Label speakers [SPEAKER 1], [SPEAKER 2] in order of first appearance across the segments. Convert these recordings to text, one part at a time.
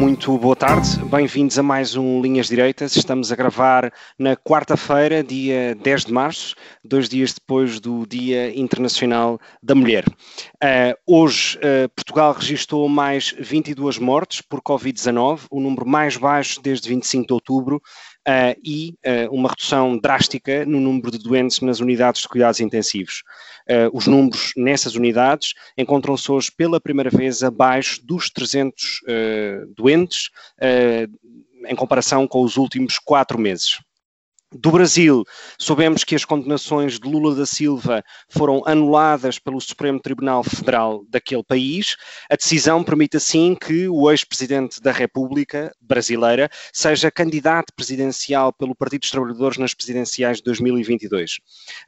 [SPEAKER 1] Muito boa tarde, bem-vindos a mais um Linhas Direitas. Estamos a gravar na quarta-feira, dia 10 de março, dois dias depois do Dia Internacional da Mulher. Uh, hoje, uh, Portugal registrou mais 22 mortes por Covid-19, o número mais baixo desde 25 de outubro, Uh, e uh, uma redução drástica no número de doentes nas unidades de cuidados intensivos. Uh, os números nessas unidades encontram-se hoje pela primeira vez abaixo dos 300 doentes, em comparação com os últimos quatro meses. Do Brasil, soubemos que as condenações de Lula da Silva foram anuladas pelo Supremo Tribunal Federal daquele país. A decisão permite, assim, que o ex-presidente da República brasileira seja candidato presidencial pelo Partido dos Trabalhadores nas presidenciais de 2022.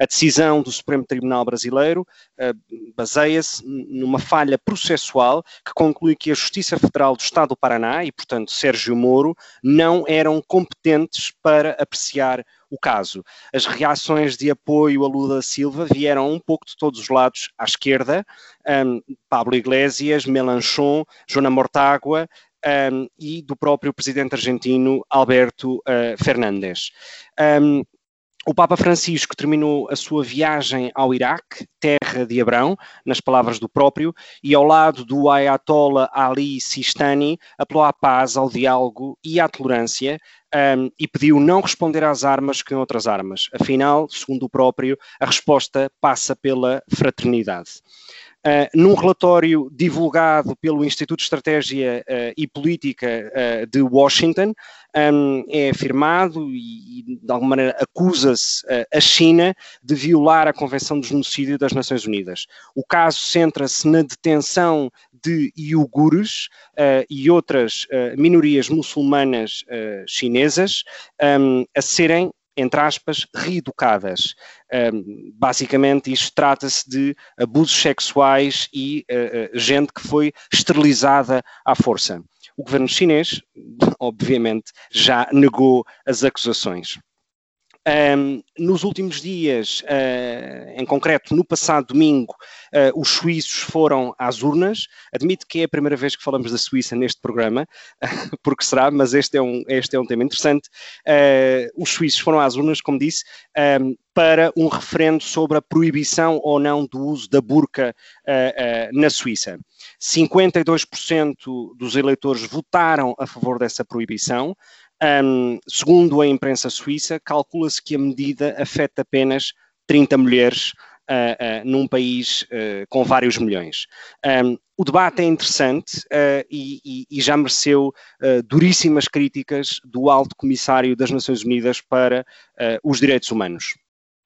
[SPEAKER 1] A decisão do Supremo Tribunal Brasileiro uh, baseia-se numa falha processual que conclui que a Justiça Federal do Estado do Paraná e, portanto, Sérgio Moro, não eram competentes para apreciar o caso. As reações de apoio a Lula Silva vieram um pouco de todos os lados à esquerda, um, Pablo Iglesias, Melanchon, Joana Mortágua, um, e do próprio presidente argentino Alberto uh, Fernandes. Um, o Papa Francisco terminou a sua viagem ao Iraque, terra de Abrão, nas palavras do próprio, e ao lado do Ayatollah Ali Sistani, apelou à paz, ao diálogo e à tolerância um, e pediu não responder às armas com outras armas. Afinal, segundo o próprio, a resposta passa pela fraternidade. Uh, num relatório divulgado pelo Instituto de Estratégia uh, e Política uh, de Washington, um, é afirmado e, e, de alguma maneira, acusa-se a China de violar a Convenção de Genocídio das Nações Unidas. O caso centra-se na detenção de iugures e outras minorias muçulmanas chinesas um, a serem entre aspas, reeducadas. Um, basicamente, isto trata-se de abusos sexuais e uh, gente que foi esterilizada à força. O governo chinês, obviamente, já negou as acusações. Um, nos últimos dias, uh, em concreto, no passado domingo, uh, os suíços foram às urnas. Admito que é a primeira vez que falamos da Suíça neste programa, porque será, mas este é um, este é um tema interessante. Uh, os suíços foram às urnas, como disse, um, para um referendo sobre a proibição ou não do uso da burca na Suíça. 52% dos eleitores votaram a favor dessa proibição. Um, segundo a imprensa suíça, calcula-se que a medida afeta apenas 30 mulheres uh, uh, num país uh, com vários milhões. Um, o debate é interessante e, e, e, já mereceu duríssimas críticas do Alto Comissário das Nações Unidas para os Direitos Humanos.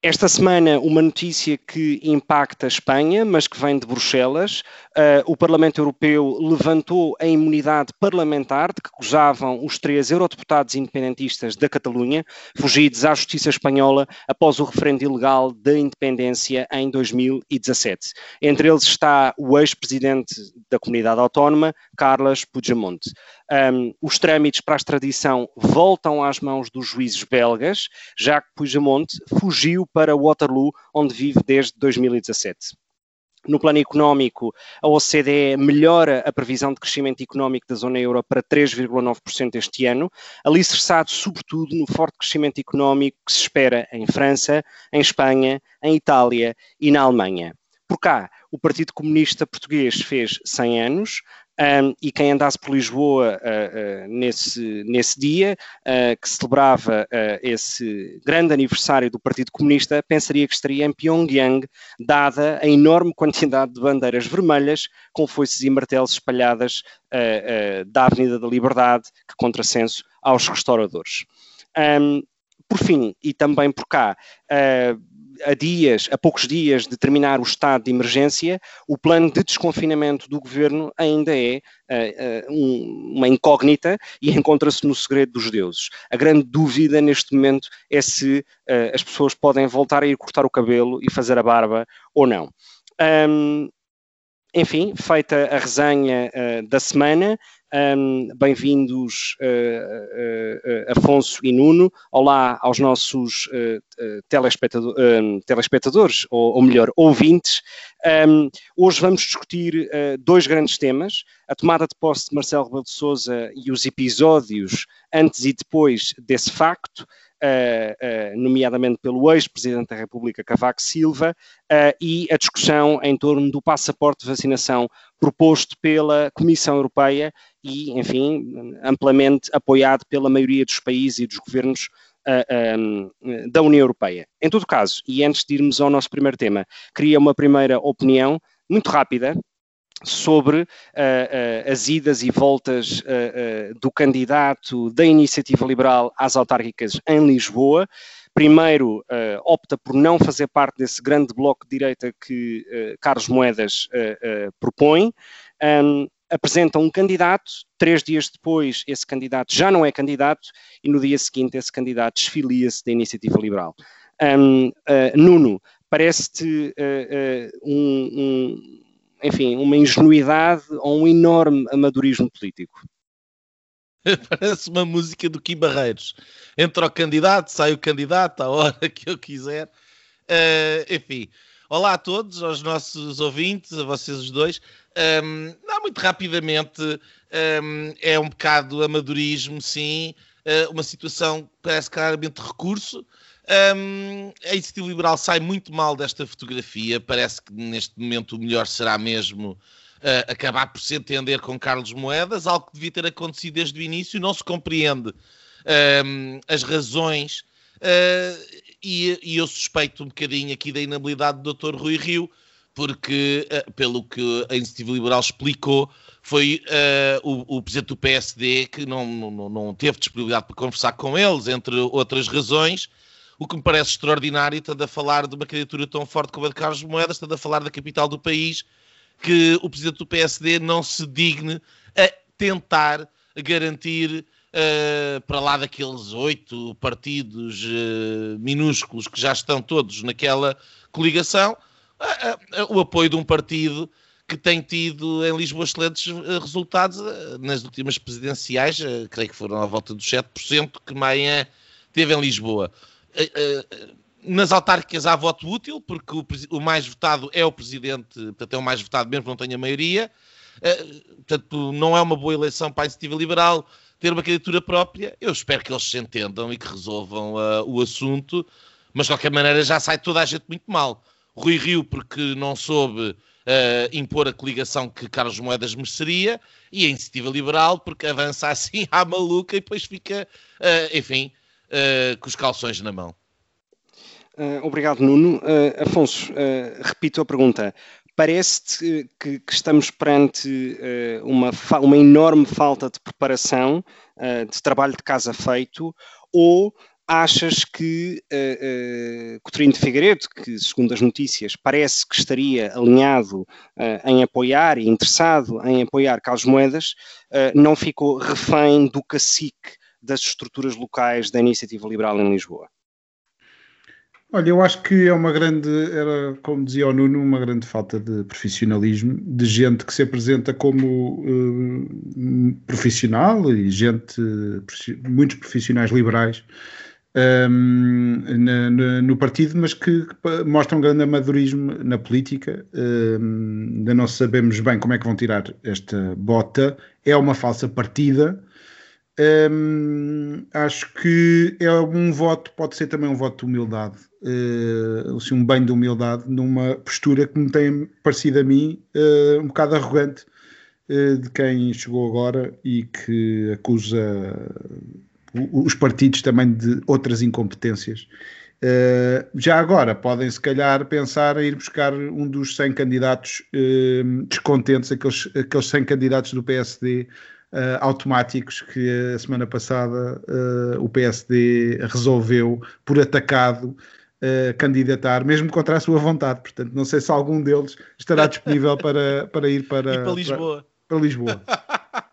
[SPEAKER 1] Esta semana, uma notícia que impacta a Espanha, mas que vem de Bruxelas. Uh, o Parlamento Europeu levantou a imunidade parlamentar de que gozavam os três eurodeputados independentistas da Catalunha, fugidos à justiça espanhola após o referendo ilegal da independência em 2017. Entre eles está o ex-presidente da comunidade autónoma, Carles Puigdemont. Um, os trâmites para a extradição voltam às mãos dos juízes belgas, já que Puigdemont fugiu para Waterloo, onde vive desde 2017. No plano económico, a OCDE melhora a previsão de crescimento económico da zona euro para 3,9% este ano, alicerçado sobretudo no forte crescimento económico que se espera em França, em Espanha, em Itália e na Alemanha. Por cá, o Partido Comunista Português fez 100 anos, um, e quem andasse por Lisboa uh, uh, nesse, nesse dia, uh, que celebrava esse grande aniversário do Partido Comunista, pensaria que estaria em Pyongyang, dada a enorme quantidade de bandeiras vermelhas com foices e martelos espalhadas da Avenida da Liberdade, que contrassenso aos restauradores. Um, por fim, e também por cá, a dias, a poucos dias de terminar o estado de emergência, o plano de desconfinamento do governo ainda é uh, um, uma incógnita e encontra-se no segredo dos deuses. A grande dúvida neste momento é se uh, as pessoas podem voltar a ir cortar o cabelo e fazer a barba ou não. Um, enfim, feita a resenha da semana, um, Bem-vindos, uh, uh, uh, Afonso e Nuno. Olá aos nossos telespectador, telespectadores, ou, ou, melhor, ouvintes. Um, hoje vamos discutir dois grandes temas: a tomada de posse de Marcelo Rebelo de Souza e os episódios antes e depois desse facto uh, uh, nomeadamente pelo ex-presidente da República, Cavaco Silva, uh, e a discussão em torno do passaporte de vacinação proposto pela Comissão Europeia e, enfim, amplamente apoiado pela maioria dos países e dos governos um, da União Europeia. Em todo caso, e antes de irmos ao nosso primeiro tema, queria uma primeira opinião muito rápida sobre uh, uh, as idas e voltas uh, do candidato da Iniciativa Liberal às autárquicas em Lisboa. Primeiro, opta por não fazer parte desse grande bloco de direita que Carlos Moedas propõe. Um, apresenta um candidato, três dias depois esse candidato já não é candidato e no dia seguinte esse candidato desfilia-se da Iniciativa Liberal. Um, Nuno, parece-te um, um enfim, uma ingenuidade ou um enorme amadorismo político.
[SPEAKER 2] Parece uma música do Kim Barreiros. Entra o candidato, sai o candidato, à hora que eu quiser. Uh, enfim, olá a todos, aos nossos ouvintes, a vocês os dois. Um, não, muito rapidamente, um, é um bocado amadorismo, sim. Uh, uma situação que parece claramente recurso. Um, a iniciativa liberal sai muito mal desta fotografia. Parece que neste momento o melhor será mesmo uh, acabar por se entender com Carlos Moedas, algo que devia ter acontecido desde o início. Não se compreende as razões, uh, e, e, eu suspeito um bocadinho aqui da inabilidade do Dr. Rui Rio, porque, uh, pelo que a iniciativa liberal explicou, foi o, o, presidente do PSD que não, não, não teve disponibilidade para conversar com eles, entre outras razões. O que me parece extraordinário, estando a falar de uma candidatura tão forte como a de Carlos Moedas, estando a falar da capital do país, que o presidente do PSD não se digne a tentar garantir uh, para lá daqueles oito partidos uh, minúsculos que já estão todos naquela coligação, uh, o apoio de um partido que tem tido em Lisboa excelentes resultados nas últimas presidenciais, creio que foram à volta dos 7% que Maia teve em Lisboa. Eh, eh, nas autárquicas há voto útil, porque o, mais votado é o presidente, portanto é o mais votado mesmo que não tenha maioria. Portanto, não é uma boa eleição para a iniciativa liberal ter uma candidatura própria. Eu espero que eles se entendam e que resolvam o assunto, mas de qualquer maneira já sai toda a gente muito mal. Rui Rio, porque não soube uh, impor a coligação que Carlos Moedas mereceria, e a iniciativa liberal, porque avança assim à maluca e depois fica, enfim, uh, com os calções na mão.
[SPEAKER 1] Uh, obrigado, Nuno. Uh, Afonso, repito a pergunta. Parece-te que, que, estamos perante uma, uma enorme falta de preparação, de trabalho de casa feito, ou achas que uh, uh, de Figueiredo, que segundo as notícias parece que estaria alinhado uh, em apoiar e interessado em apoiar Carlos Moedas, não ficou refém do cacique das estruturas locais da iniciativa liberal em Lisboa?
[SPEAKER 3] Olha, eu acho que é uma grande, era, como dizia o Nuno, uma grande falta de profissionalismo, de gente que se apresenta como uh, profissional e gente, muitos profissionais liberais um, no partido, mas que, que, mostram um grande amadorismo na política. Um, ainda não sabemos bem como é que vão tirar esta bota. É uma falsa partida Hum, acho que é um voto, pode ser também um voto de humildade, uh, assim, um banho de humildade, numa postura que me tem parecido a mim uh, um bocado arrogante uh, de quem chegou agora e que acusa os partidos também de outras incompetências. Uh, já agora podem se calhar pensar em ir buscar um dos 100 candidatos uh, descontentes, aqueles, aqueles 100 candidatos do PSD uh, automáticos que a semana passada o PSD resolveu por atacado candidatar, mesmo contra a sua vontade. Portanto, não sei se algum deles estará disponível para, para ir para,
[SPEAKER 2] para Lisboa.
[SPEAKER 3] Para, para Lisboa.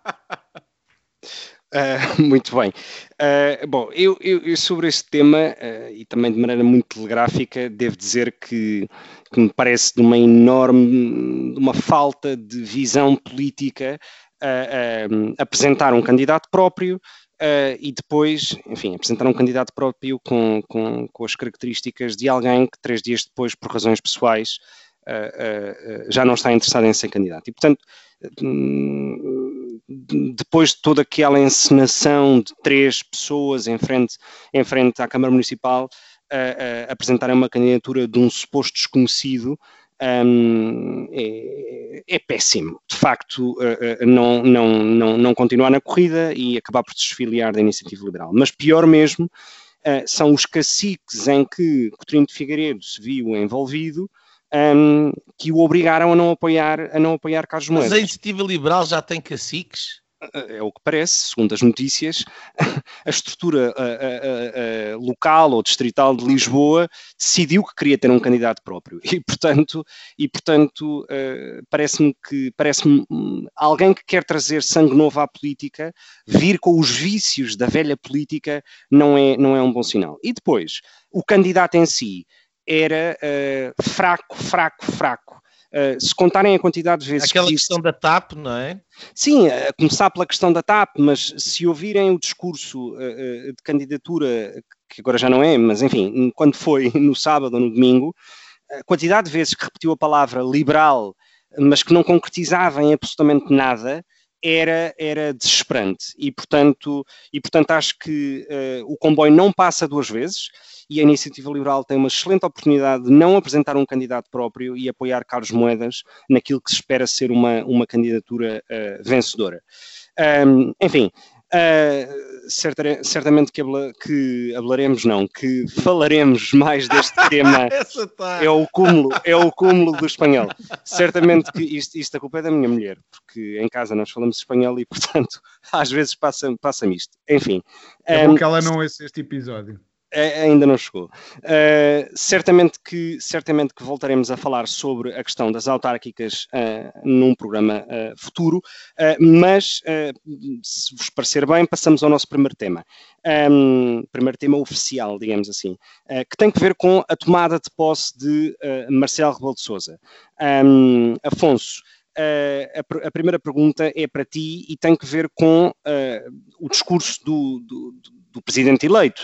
[SPEAKER 1] Uh, muito bem. Uh, bom, eu, eu, eu, sobre este tema, uh, e também de maneira muito telegráfica, devo dizer que, que, me parece de uma enorme, uma falta de visão política apresentar um candidato próprio e depois, enfim, apresentar um candidato próprio com, com, com as características de alguém que três dias depois, por razões pessoais, já não está interessado em ser candidato. E, portanto, depois de toda aquela encenação de três pessoas em frente, em frente à Câmara Municipal uh, uh, apresentarem uma candidatura de um suposto desconhecido, um, é, é, péssimo. De facto, não, não, não, não continuar na corrida e acabar por desfiliar da iniciativa liberal. Mas pior mesmo são os caciques em que Coutinho de Figueiredo se viu envolvido, um, que o obrigaram a não apoiar, a não apoiar Carlos Moedas.
[SPEAKER 2] Mas a iniciativa liberal já tem caciques?
[SPEAKER 1] É o que parece, segundo as notícias, a estrutura a, a, a, local ou distrital de Lisboa decidiu que queria ter um candidato próprio e, portanto, e, portanto uh, parece-me que parece-me alguém que quer trazer sangue novo à política, vir com os vícios da velha política não é, não é um bom sinal. E depois, o candidato em si, era uh, fraco, fraco, fraco. Uh, se contarem a quantidade de vezes
[SPEAKER 2] Aquela
[SPEAKER 1] que
[SPEAKER 2] questão da TAP, não é?
[SPEAKER 1] Sim, a começar pela questão da TAP, mas se ouvirem o discurso uh, de candidatura, que agora já não é, mas enfim, quando foi no sábado ou no domingo, a quantidade de vezes que repetiu a palavra liberal, mas que não concretizava em absolutamente nada, era, era desesperante. E portanto, e, portanto acho que uh, o comboio não passa duas vezes e a Iniciativa Liberal tem uma excelente oportunidade de não apresentar um candidato próprio e apoiar Carlos Moedas naquilo que se espera ser uma, uma candidatura uh, vencedora. Um, enfim, Uh, certamente que, habla, que hablaremos, não, que falaremos mais deste tema.
[SPEAKER 2] tá.
[SPEAKER 1] É o cúmulo, é o cúmulo do espanhol. Certamente que isto, isto a culpa é da minha mulher, porque em casa nós falamos espanhol e, portanto, às vezes passa-me passa isto. Enfim.
[SPEAKER 3] É um, bom que ela não ouça este episódio.
[SPEAKER 1] Ainda não chegou. Uh, certamente, que, certamente que voltaremos a falar sobre a questão das autárquicas uh, num programa uh, futuro, mas se vos parecer bem, passamos ao nosso primeiro tema. Um, primeiro tema oficial, digamos assim, que tem que ver com a tomada de posse de Marcelo Rebelo de Sousa. Um, Afonso, Uh, a, a, primeira pergunta é para ti e tem que ver com uh, o discurso do, do, do presidente eleito.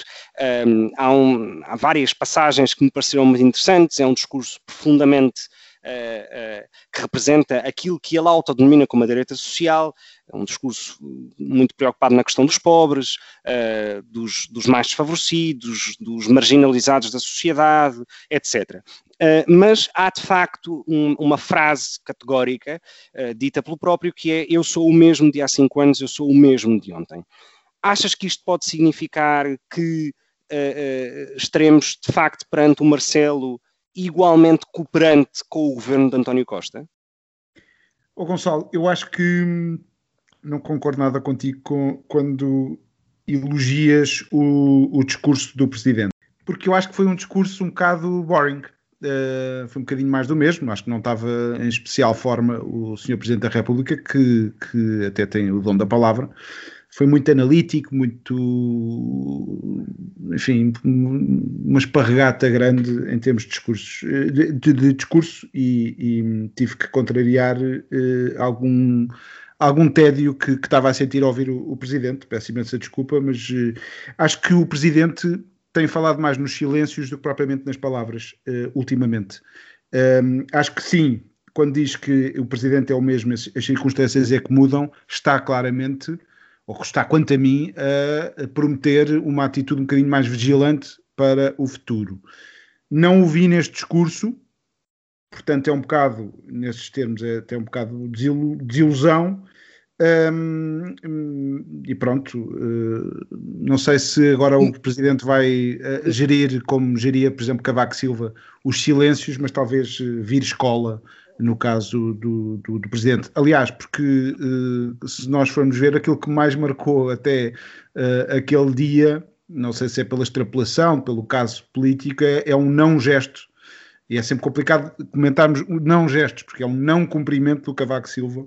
[SPEAKER 1] Um, há, um, há, várias passagens que me pareceram muito interessantes, é um discurso profundamente uh, uh, que representa aquilo que ele autodenomina como a direita social, é um discurso muito preocupado na questão dos pobres, uh, dos, dos, mais desfavorecidos, dos marginalizados da sociedade, etc. mas há de facto um, uma frase categórica dita pelo próprio que é eu sou o mesmo de há cinco anos, eu sou o mesmo de ontem. Achas que isto pode significar que uh, uh, estaremos de facto perante o Marcelo igualmente cooperante com o governo de António Costa?
[SPEAKER 3] Ô Gonçalo, eu acho que hum, não concordo nada contigo com, quando elogias o, o, discurso do presidente, porque eu acho que foi um discurso um bocado boring. Uh, foi um bocadinho mais do mesmo. Acho que não estava em especial forma o Sr. Presidente da República, que, que até tem o dom da palavra, foi muito analítico, muito, enfim, uma esparregata grande em termos de discursos, de, de, de discurso e, e, tive que contrariar eh, algum algum tédio que, que, estava a sentir ao ouvir o, o Presidente, peço imensa desculpa, mas eh, acho que o Presidente tem falado mais nos silêncios do que propriamente nas palavras, uh, ultimamente. Um, acho que sim, quando diz que o Presidente é o mesmo, as circunstâncias é que mudam, está claramente ou que está, quanto a mim, a prometer uma atitude um bocadinho mais vigilante para o futuro. Não o vi neste discurso, portanto é um bocado, nesses termos, é até um bocado desilusão. Um, e pronto, uh, não sei se agora o Presidente vai uh, gerir, como geria, por exemplo, Cavaco Silva, os silêncios, mas talvez uh, vir escola no caso do, do, do presidente. Aliás, porque uh, se nós formos ver aquilo que mais marcou até uh, aquele dia não sei se é pela extrapolação, pelo caso político, é, é um não gesto. E é sempre complicado comentarmos não gestos, porque é um não cumprimento do Cavaco Silva,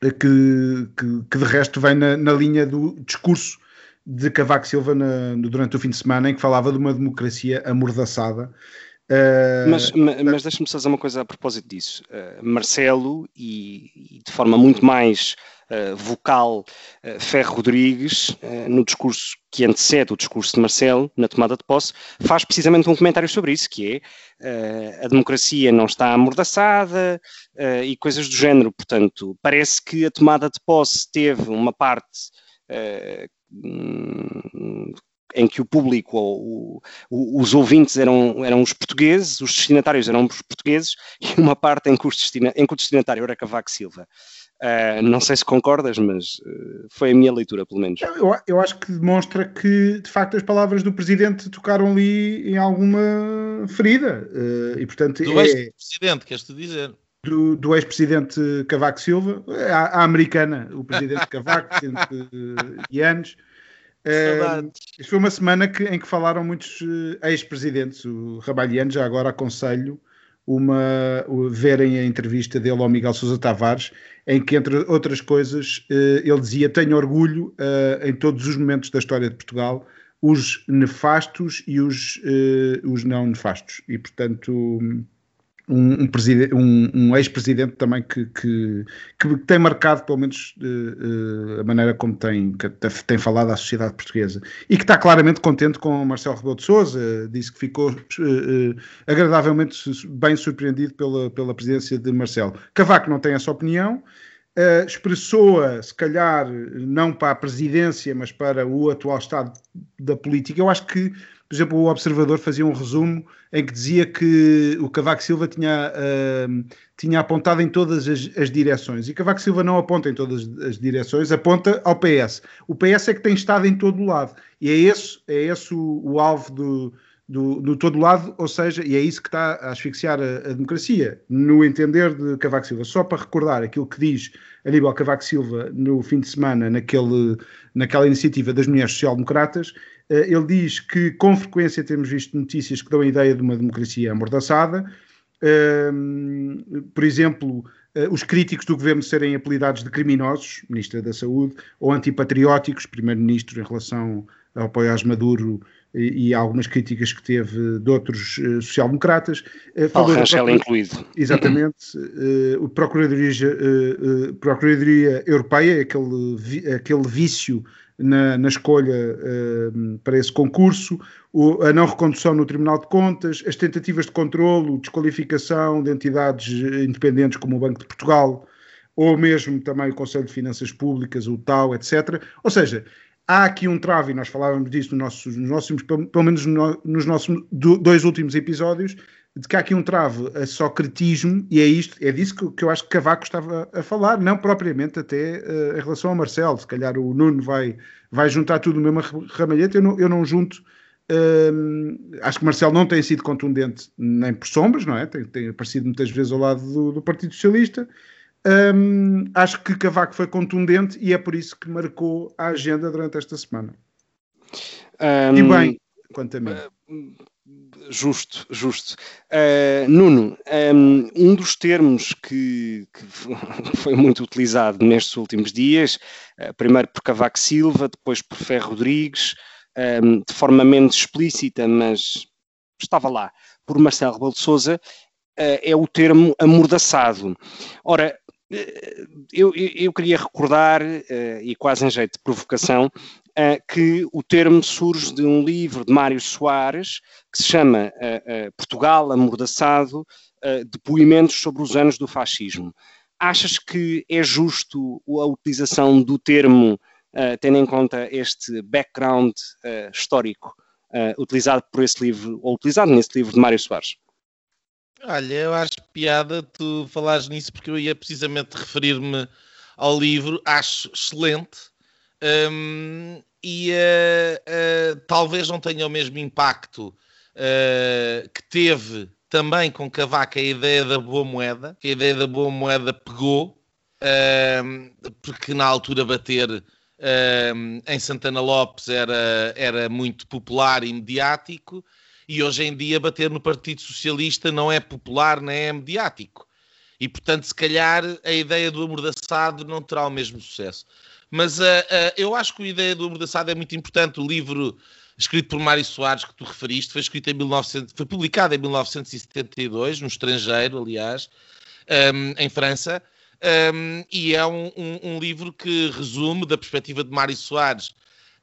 [SPEAKER 3] que, que, que de resto vem na, na, linha do discurso de Cavaco Silva na, durante o fim de semana, em que falava de uma democracia amordaçada.
[SPEAKER 1] Uh, mas, mas, deixa-me fazer uma coisa a propósito disso. Uh, Marcelo, e, e, de forma muito mais uh, vocal, Ferro Rodrigues, no discurso que antecede o discurso de Marcelo, na tomada de posse, faz precisamente um comentário sobre isso, que é a democracia não está amordaçada e coisas do género. Portanto, parece que a tomada de posse teve uma parte em que o público ou o, os ouvintes eram, eram os portugueses, os destinatários eram os portugueses e uma parte em que, destina, em que o destinatário era Cavaco Silva. Uh, não sei se concordas, mas uh, foi a minha leitura, pelo menos.
[SPEAKER 3] Eu, eu, acho que demonstra que, de facto, as palavras do presidente tocaram ali em alguma ferida. Uh, e, portanto,
[SPEAKER 2] do é... ex-presidente, queres-tu dizer?
[SPEAKER 3] Do, do ex-presidente Cavaco Silva, a, a, americana, o presidente Cavaco, presidente Yanes. Uh, isto foi uma semana que, em que falaram muitos uh, ex-presidentes. O Rabalhiano, já agora aconselho uma, verem a entrevista dele ao Miguel Sousa Tavares, em que, entre outras coisas, uh, ele dizia: Tenho orgulho uh, em todos os momentos da história de Portugal, os nefastos e os, os não nefastos. E, portanto um, um, um, ex-presidente também que, que, que, tem marcado, pelo menos, uh, uh, a maneira como tem, tem falado à sociedade portuguesa e que está claramente contente com Marcelo Rebelo de Sousa, disse que ficou uh, agradavelmente bem surpreendido pela, pela presidência de Marcelo. Cavaco não tem essa opinião, expressou-a, se calhar, não para a presidência, mas para o atual estado da política. Eu acho que por exemplo, o Observador fazia um resumo em que dizia que o Cavaco Silva tinha, uh, tinha apontado em todas as, as, direções. E Cavaco Silva não aponta em todas as direções, aponta ao PS. O PS é que tem estado em todo o lado. E é esse, é esse o, o alvo do, do, do, todo lado, ou seja, e é isso que está a asfixiar a, a, democracia, no entender de Cavaco Silva. Só para recordar aquilo que diz Aníbal Cavaco Silva no fim de semana, naquele, naquela iniciativa das mulheres social-democratas, ele diz que com frequência temos visto notícias que dão a ideia de uma democracia amordaçada. Ehm, por exemplo, eh, os críticos do governo serem apelidados de criminosos, Ministra da Saúde, ou antipatrióticos, Primeiro-Ministro, em relação ao apoio a Maduro e, e, algumas críticas que teve de outros uh, social-democratas.
[SPEAKER 1] Uh, Paulo Rangel incluído.
[SPEAKER 3] Exatamente. Uh, o Procuradoria, uh, Procuradoria Europeia, aquele, vi, aquele vício na, na escolha uh, para esse concurso, o, a não recondução no Tribunal de Contas, as tentativas de controlo, desqualificação de entidades independentes como o Banco de Portugal, ou mesmo também o Conselho de Finanças Públicas, o TAU, etc. Ou seja, há aqui um trave, e nós falávamos disso nos nossos, nos nossos pelo menos nos nossos dois últimos episódios, de que há aqui um trave a socretismo, e é isto, é disso que, que eu acho que Cavaco estava a falar, não propriamente até uh, em relação ao Marcelo. Se calhar o Nuno vai, vai juntar tudo no mesmo ramalhete, eu não, eu não junto. Uh, acho que Marcelo não tem sido contundente nem por sombras, não é? Tem, tem aparecido muitas vezes ao lado do, do Partido Socialista. Um, acho que Cavaco foi contundente e é por isso que marcou a agenda durante esta semana. Um, e bem, quanto a mim.
[SPEAKER 1] Justo, justo. Uh, Nuno, um, um, dos termos que, que, foi muito utilizado nestes últimos dias, uh, primeiro por Cavaco Silva, depois por Ferro Rodrigues, um, de forma menos explícita, mas estava lá, por Marcelo Rebelo de Sousa, uh, é o termo amordaçado. Ora, eu, eu, queria recordar, e quase em jeito de provocação, que o termo surge de um livro de Mário Soares que se chama uh, Portugal Amordaçado, Depoimentos sobre os anos do fascismo. Achas que é justo a utilização do termo, tendo em conta este background histórico utilizado por esse livro, ou utilizado nesse livro de Mário Soares?
[SPEAKER 2] Olha, eu acho piada tu falares nisso porque eu ia precisamente referir-me ao livro, acho excelente. Um, e uh, uh, talvez não tenha o mesmo impacto uh, que teve também com Cavaco a ideia da boa moeda, que a ideia da boa moeda pegou, porque na altura bater em Santana Lopes era, era muito popular e mediático, e hoje em dia bater no Partido Socialista não é popular nem é mediático. E, portanto, se calhar a ideia do amordaçado não terá o mesmo sucesso. Mas uh, uh, eu acho que a ideia do amordaçado é muito importante. O livro escrito por Mário Soares, que tu referiste, foi, escrito em 1900, foi publicado em 1972, no estrangeiro, aliás, um, em França, um, e é um, um, livro que resume, da perspectiva de Mário Soares,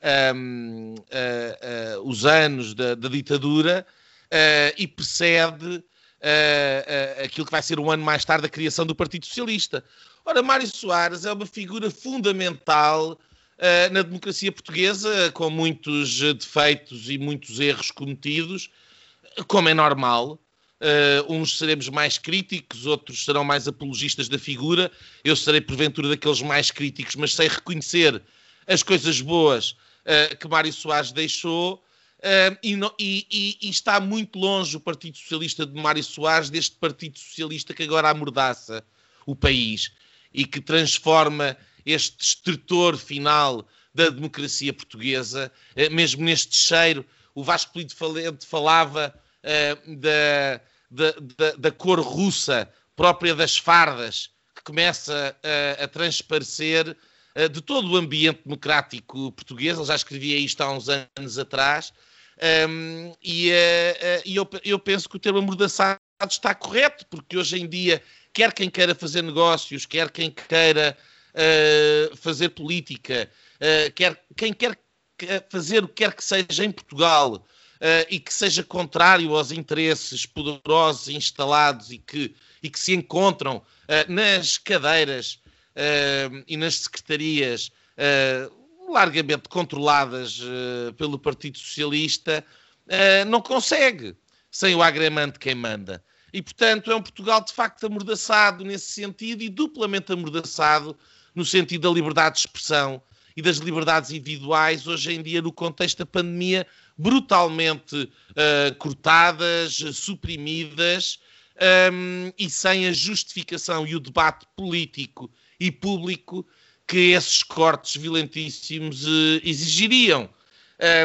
[SPEAKER 2] uh, uh, os anos da, da ditadura uh, e precede aquilo que vai ser um ano mais tarde a criação do Partido Socialista. Ora, Mário Soares é uma figura fundamental uh, na democracia portuguesa, com muitos defeitos e muitos erros cometidos, como é normal. Uh, uns seremos mais críticos, outros serão mais apologistas da figura. Eu serei, porventura, daqueles mais críticos, mas sei reconhecer as coisas boas uh, que Mário Soares deixou. E, no, e, e, e, está muito longe o Partido Socialista de Mário Soares deste Partido Socialista que agora amordaça o país e que transforma este estertor final da democracia portuguesa, eh, mesmo neste cheiro. O Vasco Polido Falente falava uh, da, da, da, cor russa própria das fardas, que começa uh, a transparecer uh, de todo o ambiente democrático português. Ele já escrevia isto há uns anos atrás. Um, e, e eu, eu, penso que o termo amordaçado está correto, porque hoje em dia, quer quem queira fazer negócios, quer quem queira uh, fazer política, uh, quer, quem quer fazer o que quer que seja em Portugal uh, e que seja contrário aos interesses poderosos instalados e que, e que se encontram nas cadeiras e nas secretarias largamente controladas pelo Partido Socialista, não consegue sem o agramante quem manda. E, portanto, é um Portugal de facto amordaçado nesse sentido e duplamente amordaçado no sentido da liberdade de expressão e das liberdades individuais, hoje em dia, no contexto da pandemia, brutalmente uh, cortadas, suprimidas um, e sem a justificação e o debate político e público que esses cortes violentíssimos uh, exigiriam.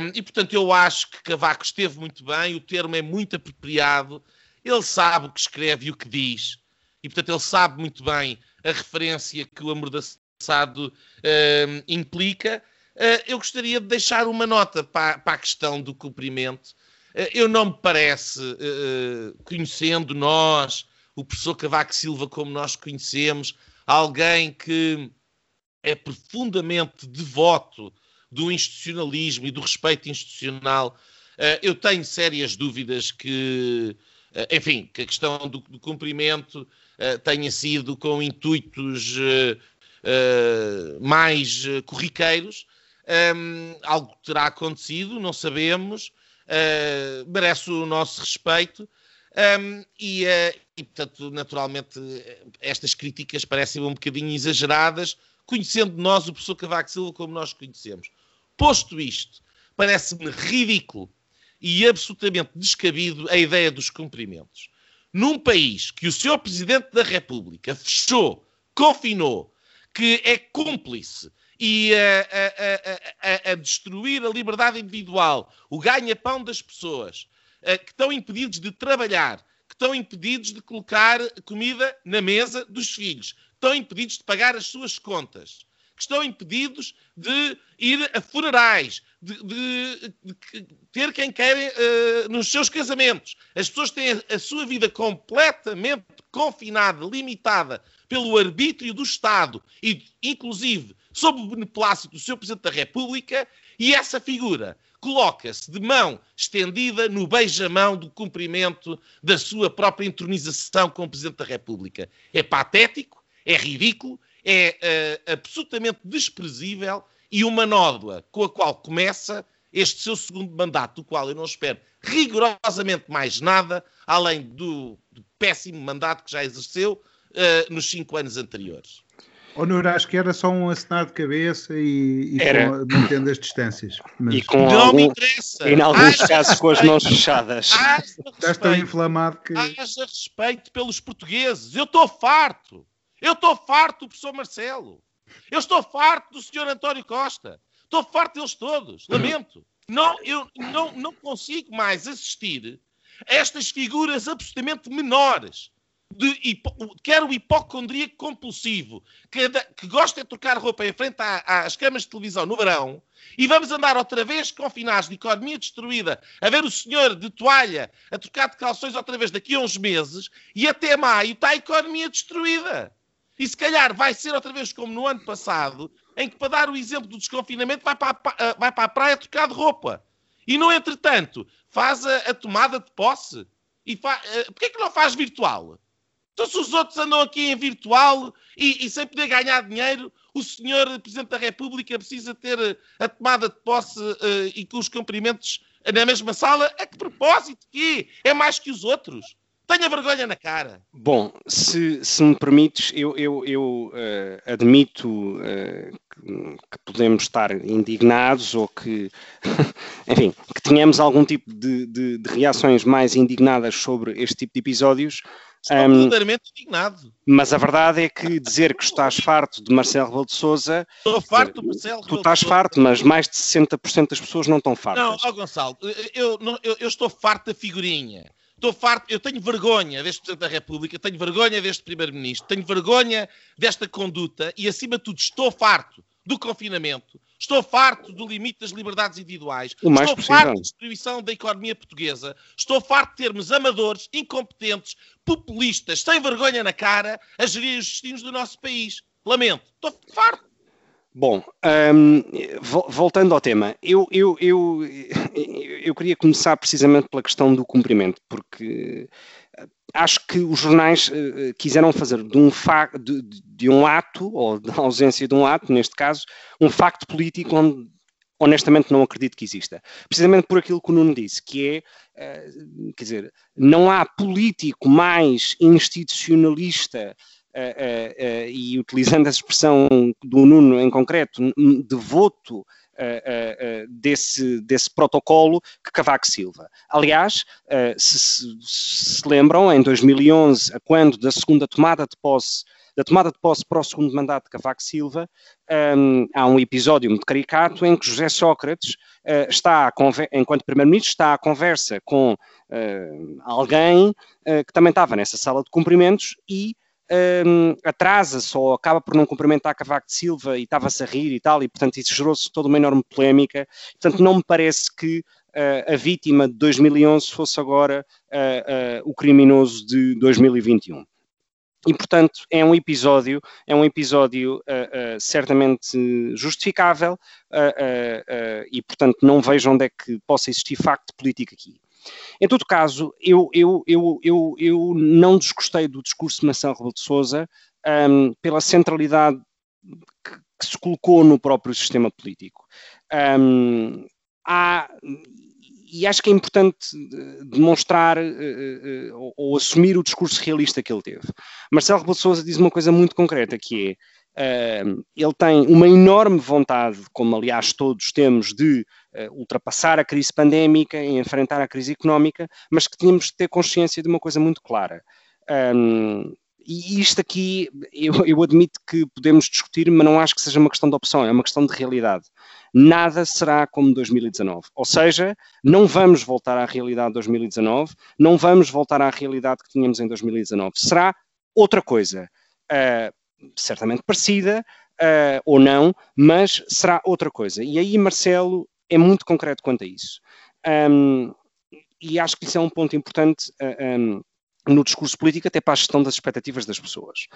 [SPEAKER 2] Um, e, portanto, eu acho que Cavaco esteve muito bem, o termo é muito apropriado, ele sabe o que escreve e o que diz, e, portanto, ele sabe muito bem a referência que o amordaçado uh, implica, uh, eu gostaria de deixar uma nota para, para a questão do cumprimento. Uh, eu não me parece, conhecendo nós, o professor Cavaco Silva como nós conhecemos, alguém que é profundamente devoto do institucionalismo e do respeito institucional. eu tenho sérias dúvidas que, enfim, que a questão do, do cumprimento eh, tenha sido com intuitos uh, uh, mais corriqueiros. Um, algo terá acontecido, não sabemos, merece o nosso respeito. Um, e, e, portanto, naturalmente, estas críticas parecem um bocadinho exageradas, conhecendo nós o professor Cavaco Silva como nós conhecemos. Posto isto, parece-me ridículo e absolutamente descabido a ideia dos cumprimentos. Num país que o senhor Presidente da República fechou, confinou, que é cúmplice e a, a, a, a destruir a liberdade individual, o ganha-pão das pessoas, que estão impedidos de trabalhar, que estão impedidos de colocar comida na mesa dos filhos, estão impedidos de pagar as suas contas, que estão impedidos de ir a funerais, de, de, de ter quem quer uh, nos seus casamentos. As pessoas têm a, a sua vida completamente confinada, limitada pelo arbítrio do Estado e, inclusive, sob o beneplácito do seu Presidente da República, e essa figura coloca-se de mão estendida no beijamão do cumprimento da sua própria entronização como Presidente da República. É patético, é ridículo é uh, absolutamente desprezível e uma nódoa com a qual começa este seu segundo mandato, do qual eu não espero rigorosamente mais nada, além do, do péssimo mandato que já exerceu uh, nos cinco anos anteriores.
[SPEAKER 3] Honor, acho que era só um acenar de cabeça e, e era. Com, mantendo as distâncias.
[SPEAKER 1] Mas... E com não algum, me interessa. Em alguns casos com as mãos fechadas.
[SPEAKER 3] Estás tão inflamado que.
[SPEAKER 2] Haja respeito pelos portugueses. Eu estou farto. Eu estou farto do professor Marcelo. Eu estou farto do senhor António Costa. Estou farto deles todos. Lamento. Não, eu não, não consigo mais assistir a estas figuras absolutamente menores de, quer o hipocondríaco compulsivo, que, que, gosta de trocar roupa em frente às câmaras de televisão no verão, e vamos andar outra vez confinados de economia destruída, a ver o senhor de toalha a trocar de calções outra vez daqui a uns meses, e até maio está a economia destruída. E se calhar vai ser outra vez como no ano passado, em que, para dar o exemplo do desconfinamento, vai para a, vai para a praia trocar de roupa. E, no entretanto, faz a, a tomada de posse. E fa... Eh, Porquê que não faz virtual? Então, se os outros andam aqui em virtual e, e, sem poder ganhar dinheiro, o senhor Presidente da República precisa ter eh, a tomada de posse uh, e com os cumprimentos na mesma sala. A que propósito que é mais que os outros? Tenha vergonha na cara.
[SPEAKER 1] Bom, se, se me permites, eu, eu, eu uh, admito uh, que, que, podemos estar indignados ou que, enfim, que tenhamos algum tipo de, de, de reações mais indignadas sobre este tipo de episódios,
[SPEAKER 2] Estou um, verdadeiramente indignado.
[SPEAKER 1] Mas a verdade é que dizer que estás farto de Marcelo Rebelo de Sousa...
[SPEAKER 2] Estou farto Marcelo
[SPEAKER 1] Tu estás farto, mas mais de 60% das pessoas não estão fartas.
[SPEAKER 2] Não, ó Gonçalo, eu, eu, eu estou farto da figurinha. Estou farto, eu tenho vergonha deste Presidente da República, tenho vergonha deste Primeiro-Ministro, tenho vergonha desta conduta e, acima de tudo, estou farto do confinamento, estou farto do limite das liberdades individuais, estou
[SPEAKER 1] possível.
[SPEAKER 2] farto da destruição da economia portuguesa, estou farto de termos amadores, incompetentes, populistas, sem vergonha na cara, a gerir os destinos do nosso país. Lamento, estou farto.
[SPEAKER 1] Bom, um, voltando ao tema, eu, eu, eu, eu queria começar precisamente pela questão do cumprimento, porque acho que os jornais uh, quiseram fazer de um, de, de, um ato, ou da ausência de um ato, neste caso, um facto político onde honestamente não acredito que exista. Precisamente por aquilo que o Nuno disse, que é, quer dizer, não há político mais institucionalista e utilizando a expressão do Nuno em concreto, devoto desse, desse protocolo que Cavaco Silva. Aliás, se, se, se lembram, em 2011, quando da segunda tomada de posse da tomada de posse para o segundo mandato de Cavaco Silva, um, há um episódio muito caricato em que José Sócrates uh, está, enquanto Primeiro-Ministro, está à conversa com uh, alguém uh, que também estava nessa sala de cumprimentos e um, atrasa-se ou acaba por não cumprimentar Cavaco de Silva e estava-se a rir e tal, e portanto isso gerou-se toda uma enorme polémica. Portanto, não me parece que uh, a vítima de 2011 fosse agora uh, uh, o criminoso de 2021. E, portanto, é um episódio, é um episódio certamente justificável e, portanto, não vejo onde é que possa existir facto político aqui. Em todo caso, eu, eu, eu, eu, eu não desgostei do discurso de Marcelo Rebelo de Sousa um, pela centralidade que, que, se colocou no próprio sistema político. Um, há, e acho que é importante eh, demonstrar uh, uh, ou, ou, assumir o discurso realista que ele teve. Marcelo Rebelo de Sousa diz uma coisa muito concreta, que é, uh, ele tem uma enorme vontade, como aliás todos temos, de ultrapassar a crise pandémica e enfrentar a crise económica, mas que tínhamos de ter consciência de uma coisa muito clara. Um, e isto aqui, eu, eu, admito que podemos discutir, mas não acho que seja uma questão de opção, é uma questão de realidade. Nada será como 2019. Ou seja, não vamos voltar à realidade de 2019, não vamos voltar à realidade que tínhamos em 2019. Será outra coisa. Uh, certamente parecida, uh, ou não, mas será outra coisa. E aí Marcelo é muito concreto quanto a isso. Um, e acho que isso é um ponto importante uh, ah, um, no discurso político, até para a gestão das expectativas das pessoas.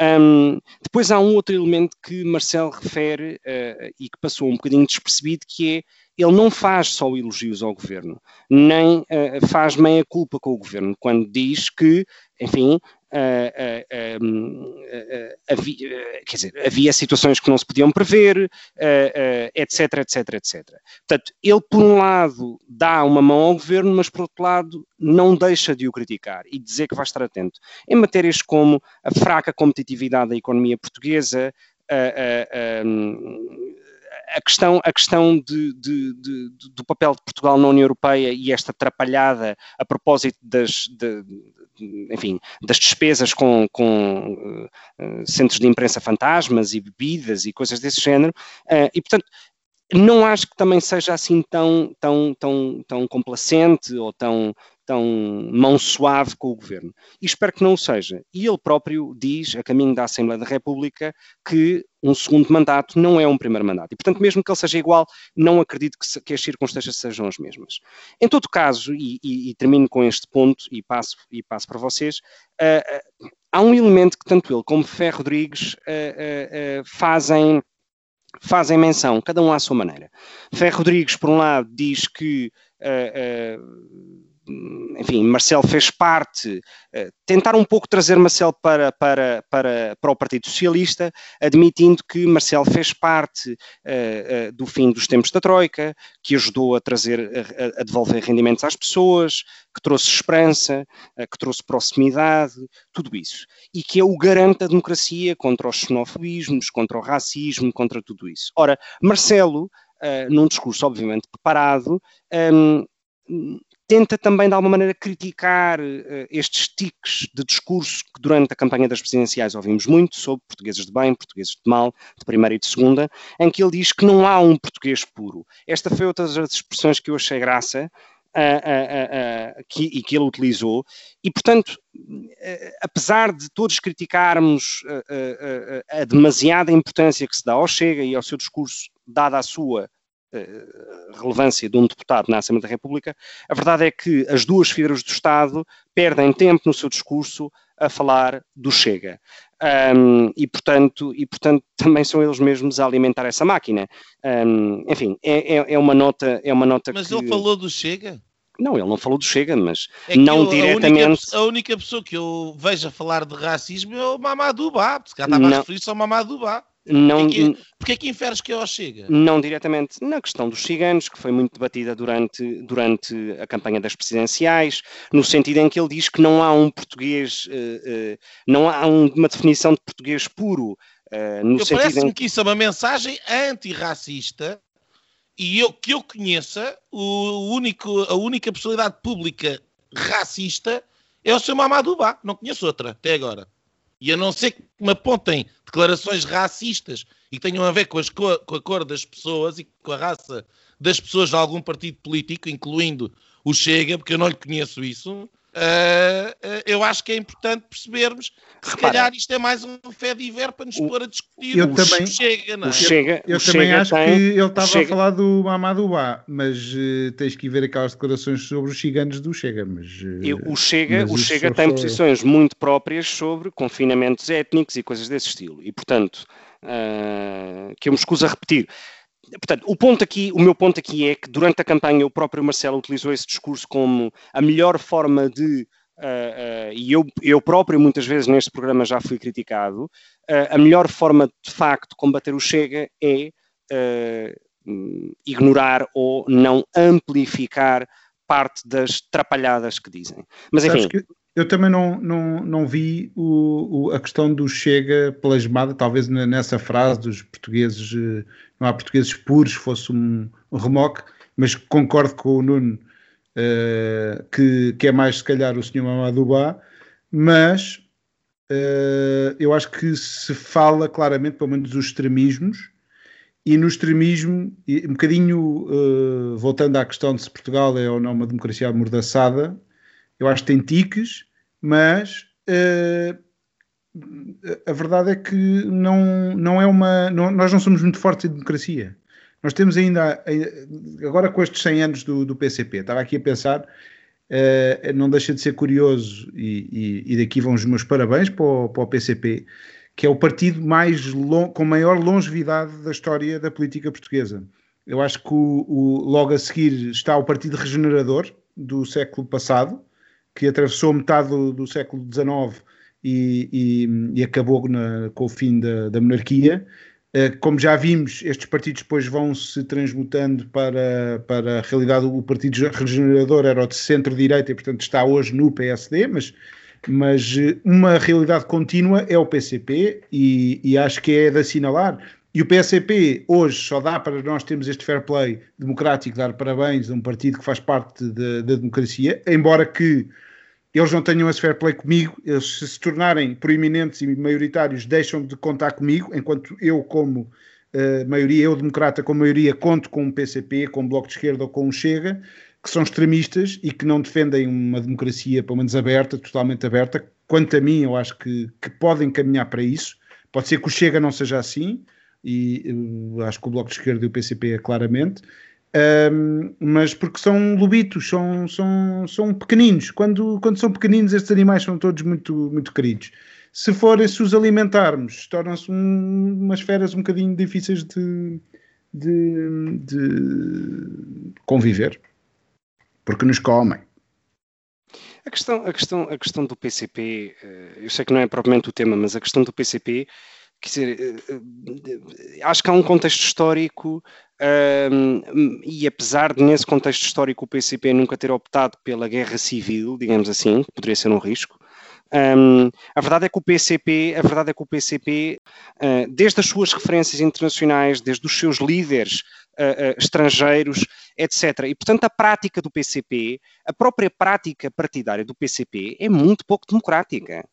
[SPEAKER 1] Um, depois há um outro elemento que Marcelo refere uh, e que passou um bocadinho despercebido, que é ele não faz só elogios ao governo, nem uh, faz meia culpa com o governo, quando diz que, enfim, havia, quer dizer, havia situações que não se podiam prever, etc, etc, etc. Portanto, ele, por um lado, dá uma mão ao governo, mas, por outro lado, não deixa de o criticar e dizer que vai estar atento. Em matérias como a fraca competitividade da economia portuguesa, a questão, a questão de, de, de, do papel de Portugal na União Europeia e esta atrapalhada a propósito das, enfim, das despesas com, com uh, centros de imprensa fantasmas e bebidas e coisas desse género, uh, e portanto não acho que também seja assim tão, tão, tão, tão complacente ou tão, tão mão suave com o governo. E espero que não o seja. E ele próprio diz, a caminho da Assembleia da República, que um segundo mandato não é um primeiro mandato. E, portanto, mesmo que ele seja igual, não acredito que, se, que as circunstâncias sejam as mesmas. Em todo caso, e, e, e, termino com este ponto e passo, e passo para vocês, uh, uh, há um elemento que tanto ele como Fé Rodrigues uh, fazem fazem menção, cada um à sua maneira. Fé Rodrigues, por um lado, diz que uh, uh, enfim, Marcel fez parte, uh, tentar um pouco trazer Marcel para, para, para, para o Partido Socialista, admitindo que Marcel fez parte uh, uh, do fim dos tempos da Troika, que ajudou a trazer, a, devolver rendimentos às pessoas, que trouxe esperança, que trouxe proximidade, tudo isso. E que é o garante da democracia contra os xenofobismos, contra o racismo, contra tudo isso. Ora, Marcelo, num discurso obviamente preparado, um, tenta também de alguma maneira criticar uh, estes tiques de discurso que durante a campanha das presidenciais ouvimos muito sobre portugueses de bem, portugueses de mal, de primeira e de segunda, em que ele diz que não há um português puro. Esta foi outra das expressões que eu achei graça. Que, e que ele utilizou, e portanto, apesar de todos criticarmos a demasiada importância que se dá ao Chega e ao seu discurso, dada a sua eh, relevância de um deputado na Assembleia da República, a verdade é que as duas figuras do Estado perdem tempo no seu discurso a falar do Chega. Um, e, portanto, e, portanto, também são eles mesmos a alimentar essa máquina. Um, enfim, é, é, é, uma nota, é uma nota
[SPEAKER 2] mas
[SPEAKER 1] que...
[SPEAKER 2] ele falou do Chega?
[SPEAKER 1] Não, ele não falou do Chega, mas é não eu, diretamente.
[SPEAKER 2] A única, a única, pessoa que eu vejo a falar de racismo é o Mamadou Ba, porque cá estava a referir-se ao Mamadou. Não, é que inferes que é Chega?
[SPEAKER 1] Não diretamente na questão dos ciganos, que foi muito debatida durante, durante a campanha das presidenciais, no sentido em que ele diz que não há um português, uh, uh, não há um, uma definição de português puro. Uh,
[SPEAKER 2] Parece-me em... que isso é uma mensagem antirracista e eu, que eu conheça, o único, a única possibilidade pública racista é o seu Mamadou. Não conheço outra até agora. E a não ser que me apontem declarações racistas e que tenham a ver com, as, com a cor das pessoas e com a raça das pessoas de algum partido político, incluindo o Chega, porque eu não lhe conheço isso, Uh, eu acho que é importante percebermos que se calhar isto é mais um fé de ver para nos o, pôr a discutir
[SPEAKER 3] eu o também,
[SPEAKER 2] Chega, não é?
[SPEAKER 1] Chega,
[SPEAKER 3] eu, eu também
[SPEAKER 1] Chega
[SPEAKER 3] acho tem, que ele estava a falar do Mamadou Ba, mas uh, tens que ver aquelas declarações sobre os ciganos do Chega. Mas, uh,
[SPEAKER 1] eu, o Chega, o Chega tem posições muito próprias sobre confinamentos étnicos e coisas desse estilo. E, portanto, que eu me escuso a repetir portanto, o ponto aqui, o meu ponto aqui é que durante a campanha o próprio Marcelo utilizou esse discurso como a melhor forma de Uh, uh, e eu, eu próprio muitas vezes neste programa já fui criticado, uh, a melhor forma de facto de combater o Chega é ignorar ou não amplificar parte das trapalhadas que dizem. Mas enfim.
[SPEAKER 3] Eu também não, não, não vi o, o, a questão do Chega plasmada, talvez nessa frase dos portugueses, eh, não há portugueses puros, fosse um, remoque, mas concordo com o Nuno uh, que, que é mais se calhar o senhor Mamadou mas uh, eu acho que se fala claramente, pelo menos, dos extremismos, e no extremismo, um bocadinho uh, voltando à questão de se Portugal é ou não uma democracia amordaçada, eu acho que tem tiques, mas uh, a verdade é que não, não é uma. Não, nós não somos muito fortes em democracia. Nós temos ainda, agora com estes 100 anos do, do PCP, estava aqui a pensar, uh, não deixa de ser curioso, e, e, e, daqui vão os meus parabéns para o, para o PCP, que é o partido mais long, com maior longevidade da história da política portuguesa. Eu acho que o, o, logo a seguir está o Partido Regenerador do século passado, que atravessou metade do, do século XIX e, e, e acabou na, com o fim da, da monarquia. Uh, como já vimos, estes partidos depois vão se transmutando para, para a realidade. O Partido Regenerador era o de centro-direita e, portanto, está hoje no PSD, mas, mas eh, uma realidade contínua é o PCP e, e acho que é de assinalar. E o PSP hoje só dá para nós termos este fair play democrático, dar parabéns a um partido que faz parte da democracia, embora que eles não tenham esse fair play comigo, eles se, se tornarem proeminentes e maioritários deixam de contar comigo, enquanto eu como uh, maioria, eu democrata com maioria, conto com um PCP, com um Bloco de Esquerda ou com um Chega, que são extremistas e que não defendem uma democracia, pelo menos aberta, totalmente aberta. Quanto a mim, eu acho que, que podem caminhar para isso. Pode ser que o Chega não seja assim, e uh, acho que o Bloco de Esquerda e o PCP é claramente, um, mas porque são lobitos, são, são, são pequeninos. Quando, quando são pequeninos, estes animais são todos muito, muito queridos. Se forem, se os alimentarmos, tornam-se um, umas feras um bocadinho difíceis de, de, de conviver, porque nos comem.
[SPEAKER 1] A questão, a, questão, a questão do PCP, eh, eu sei que não é propriamente o tema, mas a questão do PCP, quer dizer, eh, eh, acho que há um contexto histórico um, e apesar de nesse contexto histórico o PCP nunca ter optado pela guerra civil, digamos assim, poderia ser um risco, um, a verdade é que o PCP, a verdade é que o PCP, uh, desde as suas referências internacionais, desde os seus líderes uh, uh, estrangeiros, etc. E portanto a prática do PCP, a própria prática partidária do PCP é muito pouco democrática.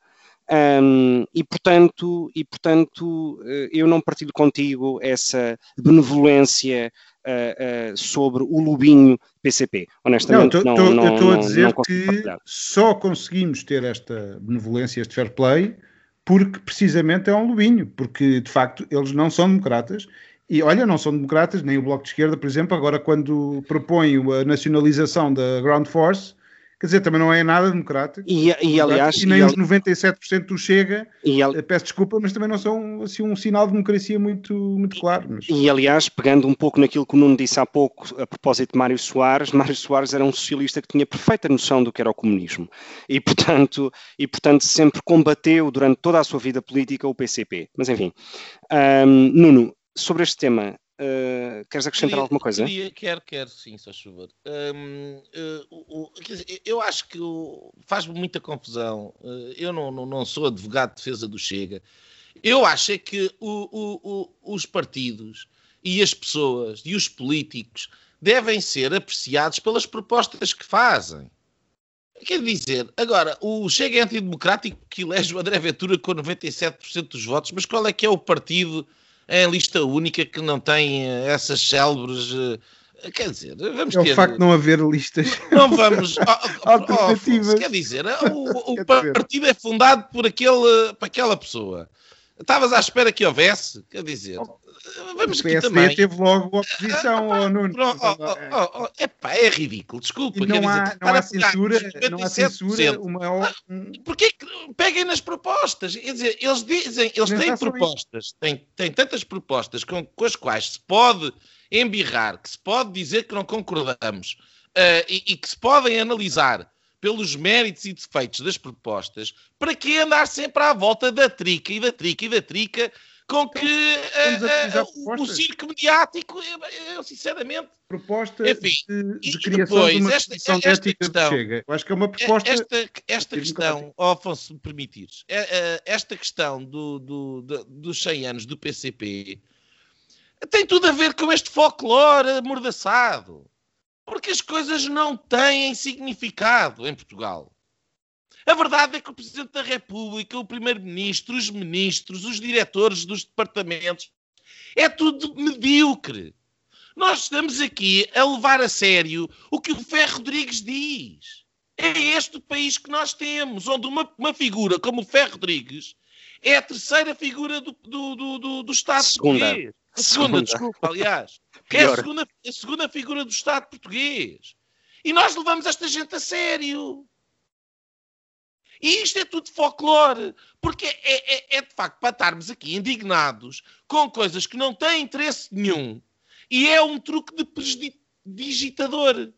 [SPEAKER 1] Um, e, portanto, e, portanto, eh, eu não partilho contigo essa benevolência uh, uh, sobre o lobinho PCP. Honestamente,
[SPEAKER 3] não, tô, não, eu estou a dizer que partilhar. só conseguimos ter esta benevolência, este fair play, porque precisamente é um lobinho, porque de facto eles não são democratas. E olha, não são democratas, nem o Bloco de Esquerda, por exemplo, agora quando propõe a nacionalização da Ground Force, Quer dizer, também não é nada democrático.
[SPEAKER 1] E, e aliás.
[SPEAKER 3] E nem e os 97% do Chega, e al... Eh, peço desculpa, mas também não são assim, um sinal de democracia muito, muito claro. Mas...
[SPEAKER 1] E aliás, pegando um pouco naquilo que o Nuno disse há pouco a propósito de Mário Soares, Mário Soares era um socialista que tinha perfeita noção do que era o comunismo. E portanto, e, portanto sempre combateu durante toda a sua vida política o PCP. Mas enfim. Um, Nuno, sobre este tema, Uh, queres acrescentar queria, alguma coisa?
[SPEAKER 2] Queria, quero, quero, sim, faz favor. Um, uh, dizer, eu acho que faz-me muita confusão. Uh, eu não, não, não, sou advogado de defesa do Chega. Eu acho é que o, o, os partidos e as pessoas e os políticos devem ser apreciados pelas propostas que fazem. Quer dizer, agora, o Chega é antidemocrático que elege o André Ventura com 97% dos votos, mas qual é que é o partido em lista única que não tem eh, essas célebres. Eh, quer dizer, vamos
[SPEAKER 3] é
[SPEAKER 2] ter.
[SPEAKER 3] o facto de não haver listas.
[SPEAKER 2] Não vamos. alternativas. Oh, quer dizer, o, o partido é fundado por, aquele, por aquela pessoa. Estavas à espera que houvesse? Quer dizer, oh,
[SPEAKER 3] vamos o PSD também. teve logo oposição ao Nuno.
[SPEAKER 2] Oh, oh, oh, epá, é ridículo, desculpa.
[SPEAKER 3] não, há, dizer, não há censura, não há censura. Uma...
[SPEAKER 2] Porquê que peguem nas propostas? Quer dizer, eles dizem, eles têm propostas, têm, têm tantas propostas com, com as quais se pode embirrar, que se pode dizer que não concordamos uh, e, e que se podem analisar pelos méritos e defeitos das propostas, para que andar sempre à volta da trica e da trica e da trica com que uh, uh, o circo mediático, eu, eu sinceramente.
[SPEAKER 3] Proposta Enfim, de, de criação depois, de uma esta, esta questão, chega. Eu acho que é uma proposta.
[SPEAKER 2] Esta, esta questão, oh, Afonso, se me permitires, esta questão do, do, do, dos 100 anos do PCP tem tudo a ver com este folclore amordaçado. Porque as coisas não têm significado em Portugal. A verdade é que o Presidente da República, o Primeiro-Ministro, os ministros, os diretores dos departamentos, é tudo medíocre. Nós estamos aqui a levar a sério o que o Ferro Rodrigues diz. É este o país que nós temos, onde uma, uma figura como o Ferro Rodrigues é a terceira figura do, do, do, do Estado
[SPEAKER 1] segunda.
[SPEAKER 2] português. A segunda, segunda, desculpa, aliás. Que é a segunda, a segunda figura do Estado português. E nós levamos esta gente a sério. E isto é tudo folclore, porque é, é, é, de facto para estarmos aqui indignados com coisas que não têm interesse nenhum e é um truque de digitador.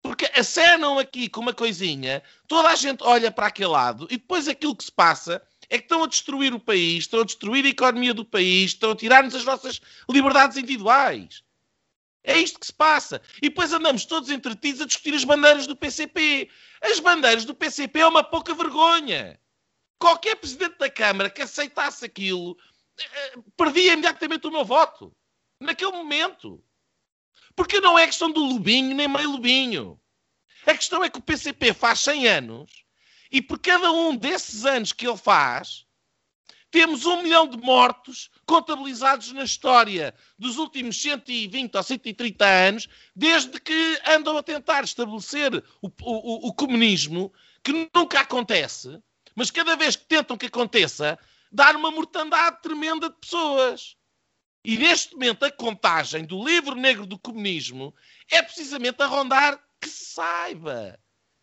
[SPEAKER 2] Porque acenam aqui com uma coisinha, toda a gente olha para aquele lado e depois aquilo que se passa é que estão a destruir o país, estão a destruir a economia do país, estão a tirar-nos as nossas liberdades individuais. É isto que se passa. E depois andamos todos entretidos a discutir as bandeiras do PCP. As bandeiras do PCP é uma pouca vergonha. Qualquer presidente da Câmara que aceitasse aquilo perdia imediatamente o meu voto. Naquele momento. Porque não é questão do Lubinho nem meio Lubinho. A questão é que o PCP faz 100 anos e por cada um desses anos que ele faz, temos um milhão de mortos contabilizados na história dos últimos 120 ou 130 anos, desde que andam a tentar estabelecer o, o, o comunismo, que nunca acontece, mas cada vez que tentam que aconteça, dar uma mortandade tremenda de pessoas. E neste momento a contagem do livro negro do comunismo é precisamente a rondar que se saiba.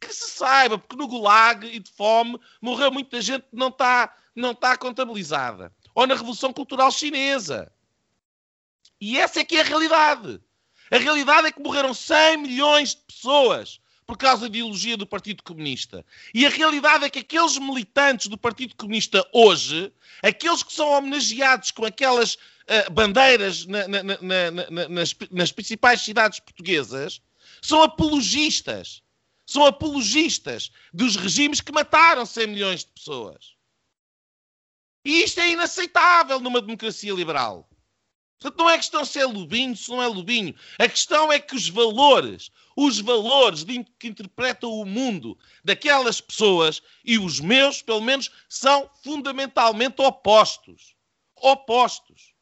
[SPEAKER 2] Que se saiba, porque no Gulag e de fome morreu muita gente que não está não tá contabilizada. Ou na Revolução Cultural Chinesa. E essa é que é a realidade. A realidade é que morreram 100 milhões de pessoas por causa da ideologia do Partido Comunista. E a realidade é que aqueles militantes do Partido Comunista hoje, aqueles que são homenageados com aquelas uh, bandeiras na, na, na, nas, nas principais cidades portuguesas, são apologistas. São apologistas dos regimes que mataram 100 milhões de pessoas. E isto é inaceitável numa democracia liberal. Portanto, não é questão se é lubinho, se não é lubinho. A questão é que os valores, os valores de, que interpretam o mundo daquelas pessoas e os meus, pelo menos, são fundamentalmente opostos. Opostos.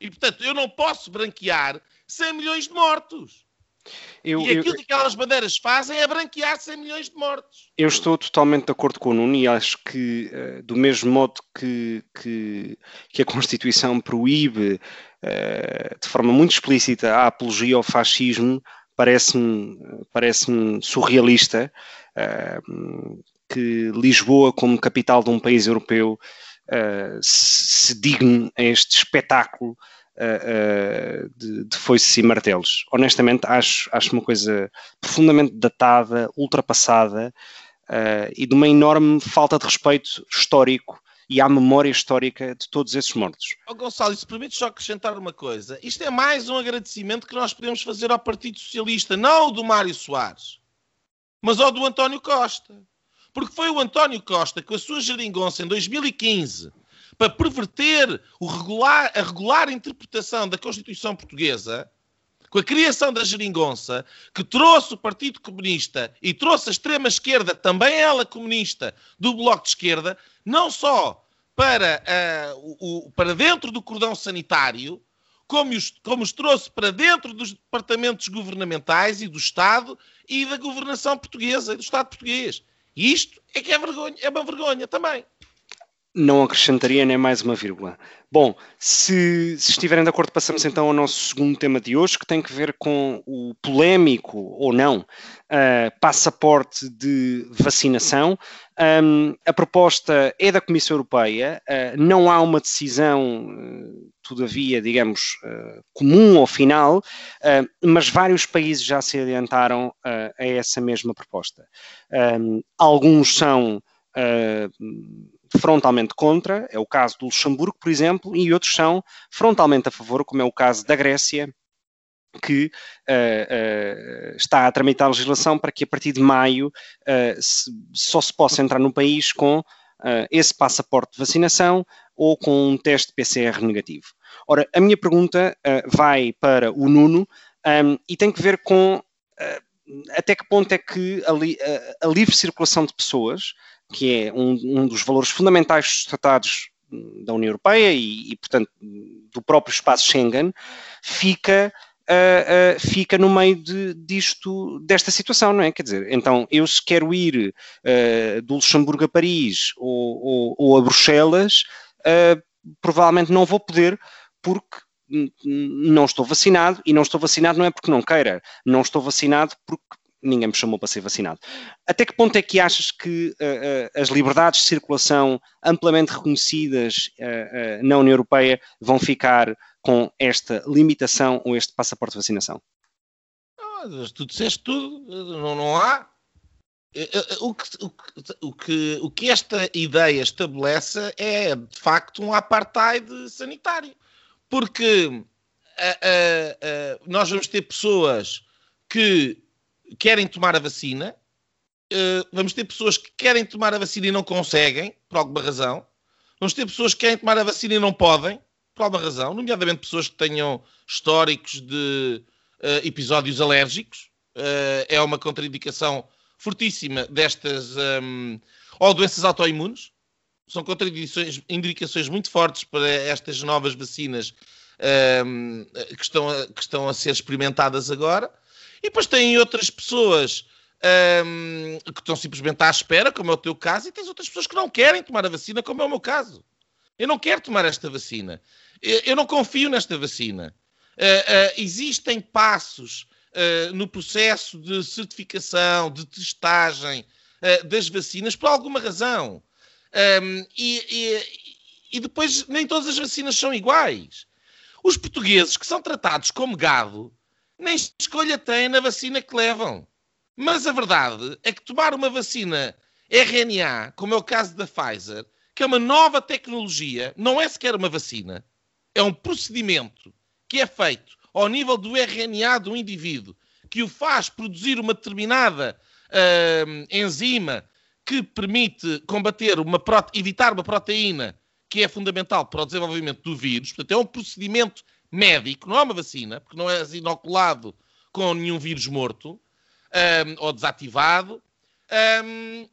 [SPEAKER 2] E, portanto, eu não posso branquear 100 milhões de mortos. Eu, e aquilo eu, que aquelas bandeiras fazem é branquear 100 milhões de mortos.
[SPEAKER 1] Eu estou totalmente de acordo com o Nuno e acho que, uh, do mesmo modo que, que, que a Constituição proíbe uh, de forma muito explícita a apologia ao fascismo, parece-me parece surrealista uh, que Lisboa, como capital de um país europeu, se, se digne a este espetáculo uh, de, de foices e martelos. Honestamente, acho, acho uma coisa profundamente datada, ultrapassada uh, e de uma enorme falta de respeito histórico e à memória histórica de todos esses mortos.
[SPEAKER 2] Oh, Gonçalo, se permite só acrescentar uma coisa. Isto é mais um agradecimento que nós podemos fazer ao Partido Socialista, não ao do Mário Soares, mas ao do António Costa. Porque foi o António Costa, com a sua geringonça em 2015, para perverter regular, a regular interpretação da Constituição Portuguesa, com a criação da geringonça, que trouxe o Partido Comunista e trouxe a extrema-esquerda, também ela comunista, do Bloco de Esquerda, não só para, uh, o, para dentro do cordão sanitário, como os, como os trouxe para dentro dos departamentos governamentais e do Estado e da governação portuguesa e do Estado português. E isto é que é, vergonha, é uma vergonha também.
[SPEAKER 1] Não acrescentaria nem mais uma vírgula. Bom, se, se, estiverem de acordo, passamos então ao nosso segundo tema de hoje, que tem que ver com o polémico ou não uh, passaporte de vacinação. Um, a proposta é da Comissão Europeia, uh, não há uma decisão, uh, todavia, digamos, comum ao final, mas vários países já se adiantaram a essa mesma proposta. Um, alguns são frontalmente contra, é o caso do Luxemburgo, por exemplo, e outros são frontalmente a favor, como é o caso da Grécia, que uh, uh, está a tramitar a legislação para que a partir de maio uh, se, só se possa entrar no país com esse passaporte de vacinação ou com um teste PCR negativo. Ora, a minha pergunta vai para o Nuno um, e tem que ver com até que ponto é que a, li, a, a livre circulação de pessoas que é um, um dos valores fundamentais dos tratados da União Europeia e, e, portanto, do próprio espaço Schengen, fica, uh, uh, fica no meio de, disto, desta situação, não é? Quer dizer, então, eu se quero ir uh, do Luxemburgo a Paris ou, ou, ou a Bruxelas, provavelmente não vou poder, porque não estou vacinado, e não estou vacinado não é porque não queira, não estou vacinado porque ninguém me chamou para ser vacinado. Até que ponto é que achas que uh, uh, as liberdades de circulação amplamente reconhecidas uh, na União Europeia vão ficar com esta limitação ou este passaporte de vacinação?
[SPEAKER 2] tu disseste tudo, não, não há. O que, o, que, o que esta ideia estabelece é, de facto, um apartheid sanitário. Porque nós vamos ter pessoas que querem tomar a vacina, uh, vamos ter pessoas que querem tomar a vacina e não conseguem, por alguma razão, Vamos ter pessoas que querem tomar a vacina e não podem, por alguma razão, nomeadamente pessoas que tenham históricos de uh, episódios alérgicos. Uh, é uma contraindicação fortíssima destas. Um, ou doenças autoimunes. São contraindicações indicações muito fortes para estas novas vacinas um, que, estão a, que estão a ser experimentadas agora. E depois tem outras pessoas um, que estão simplesmente à espera, como é o teu caso, e tens outras pessoas que não querem tomar a vacina, como é o meu caso. Eu não quero tomar esta vacina. Eu, eu não confio nesta vacina. Uh, uh, existem passos uh, no processo de certificação, de testagem das vacinas, por alguma razão. Um, e, e, e depois nem todas as vacinas são iguais. Os portugueses que são tratados como gado nem escolha têm na vacina que levam. Mas a verdade é que tomar uma vacina RNA, como é o caso da Pfizer, que é uma nova tecnologia, não é sequer uma vacina, é um procedimento que é feito ao nível do RNA do indivíduo, que o faz produzir uma determinada uh, enzima que permite combater uma evitar uma proteína que é fundamental para o desenvolvimento do vírus. Portanto, é um procedimento médico, não é uma vacina, porque não é inoculado com nenhum vírus morto um, ou desativado. Um,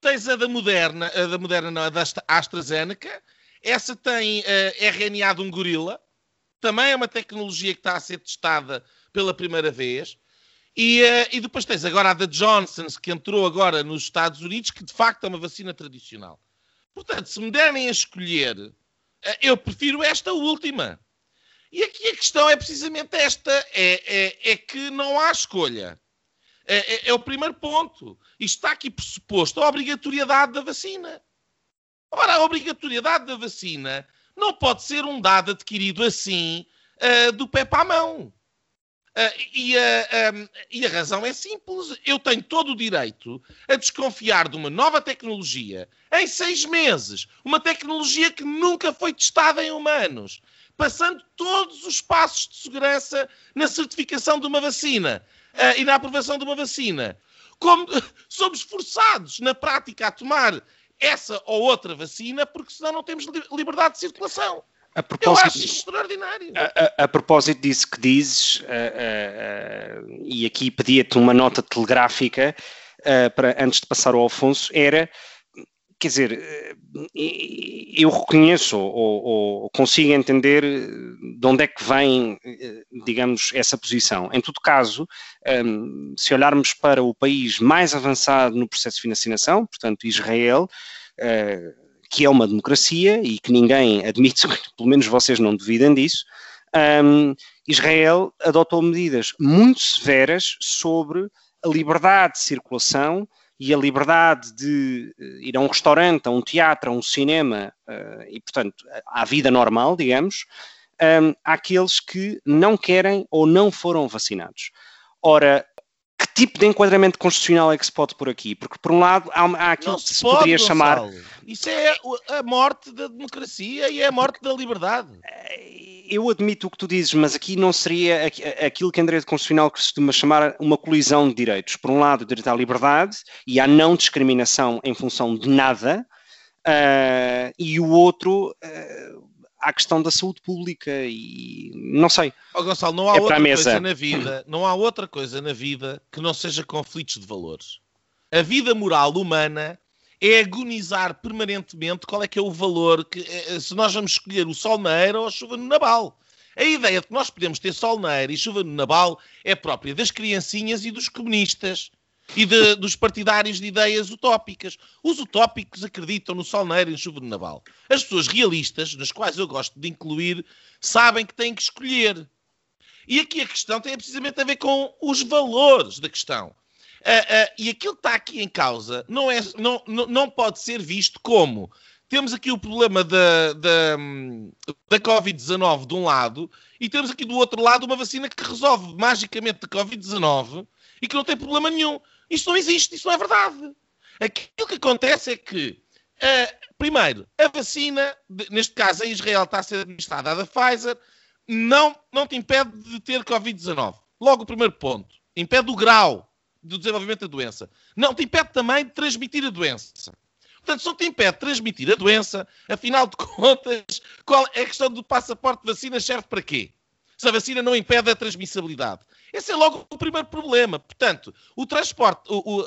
[SPEAKER 2] tens a da Moderna, a da Moderna não, a da AstraZeneca. Essa tem uh, RNA de um gorila. Também é uma tecnologia que está a ser testada pela primeira vez. E, uh, e depois tens agora a da Johnson, que entrou agora nos Estados Unidos, que de facto é uma vacina tradicional. Portanto, se me derem a escolher, uh, eu prefiro esta última. E aqui a questão é precisamente esta: é, é, é que não há escolha. É, é, é, o primeiro ponto. Isto está aqui pressuposto a obrigatoriedade da vacina. Ora, a obrigatoriedade da vacina não pode ser um dado adquirido assim uh, do pé para a mão. Uh, e, um, e, a razão é simples. Eu tenho todo o direito a desconfiar de uma nova tecnologia em seis meses. Uma tecnologia que nunca foi testada em humanos. Passando todos os passos de segurança na certificação de uma vacina uh, e na aprovação de uma vacina, como somos forçados na prática a tomar essa ou outra vacina, porque senão não temos liberdade de circulação. A propósito, Eu acho extraordinário.
[SPEAKER 1] A, a, a, propósito disso que dizes, uh, uh, e aqui pedia-te uma nota telegráfica para, antes de passar ao Alfonso, era quer dizer, eh, eu reconheço ou, ou, consigo entender eh, de onde é que vem, eh, digamos, essa posição. Em todo caso, ehm, se olharmos para o país mais avançado no processo de vacinação, portanto, Israel, que é uma democracia e que ninguém admite, pelo menos vocês não duvidem disso, ehm, Israel adotou medidas muito severas sobre a liberdade de circulação e a liberdade de eh, ir a um restaurante, a um teatro, a um cinema uh, e, portanto, à vida normal, digamos, um, àqueles que não querem ou não foram vacinados. Ora, tipo de enquadramento constitucional é que se pode pôr aqui? Porque, por um lado, há, há aquilo não que se, pode, poderia chamar.
[SPEAKER 2] Isso é a morte da democracia e é a morte da liberdade.
[SPEAKER 1] Eh, eu admito o que tu dizes, mas aqui não seria aquilo que em direito constitucional costuma chamar uma colisão de direitos. Por um lado, o direito à liberdade e à não discriminação em função de nada, uh, e o outro, uh, à questão da saúde pública e não sei.
[SPEAKER 2] Oh, Gonçalo, não há é outra coisa na vida, não há outra coisa na vida que não seja conflitos de valores. A vida moral humana é agonizar permanentemente qual é que é o valor que eh, se nós vamos escolher o sol na eira ou a chuva no nabal. A ideia de que nós podemos ter sol na eira e chuva no nabal é própria das criancinhas e dos comunistas e de, dos partidários de ideias utópicas. Os utópicos acreditam no sol na eira e no chuva no nabal. As pessoas realistas, nas quais eu gosto de incluir, sabem que têm que escolher. E aqui a questão tem precisamente a ver com os valores da questão. Uh, uh, e aquilo que está aqui em causa não, é, não, não, não pode ser visto como temos aqui o problema da, da, da Covid-19 de um lado e temos aqui do outro lado uma vacina que resolve magicamente a Covid-19 e que não tem problema nenhum. Isto não existe, isso não é verdade. Aquilo que acontece é que, uh, primeiro, a vacina, neste caso em Israel, está a ser administrada da Pfizer, não, não te impede de ter Covid-19. Logo o primeiro ponto. Impede o grau do desenvolvimento da doença. Não te impede também de transmitir a doença. Portanto, se não te impede de transmitir a doença, afinal de contas, qual é a questão do passaporte de vacina serve para quê? Se a vacina não impede a transmissibilidade. Esse é logo o primeiro problema. Portanto, o transporte, o, o,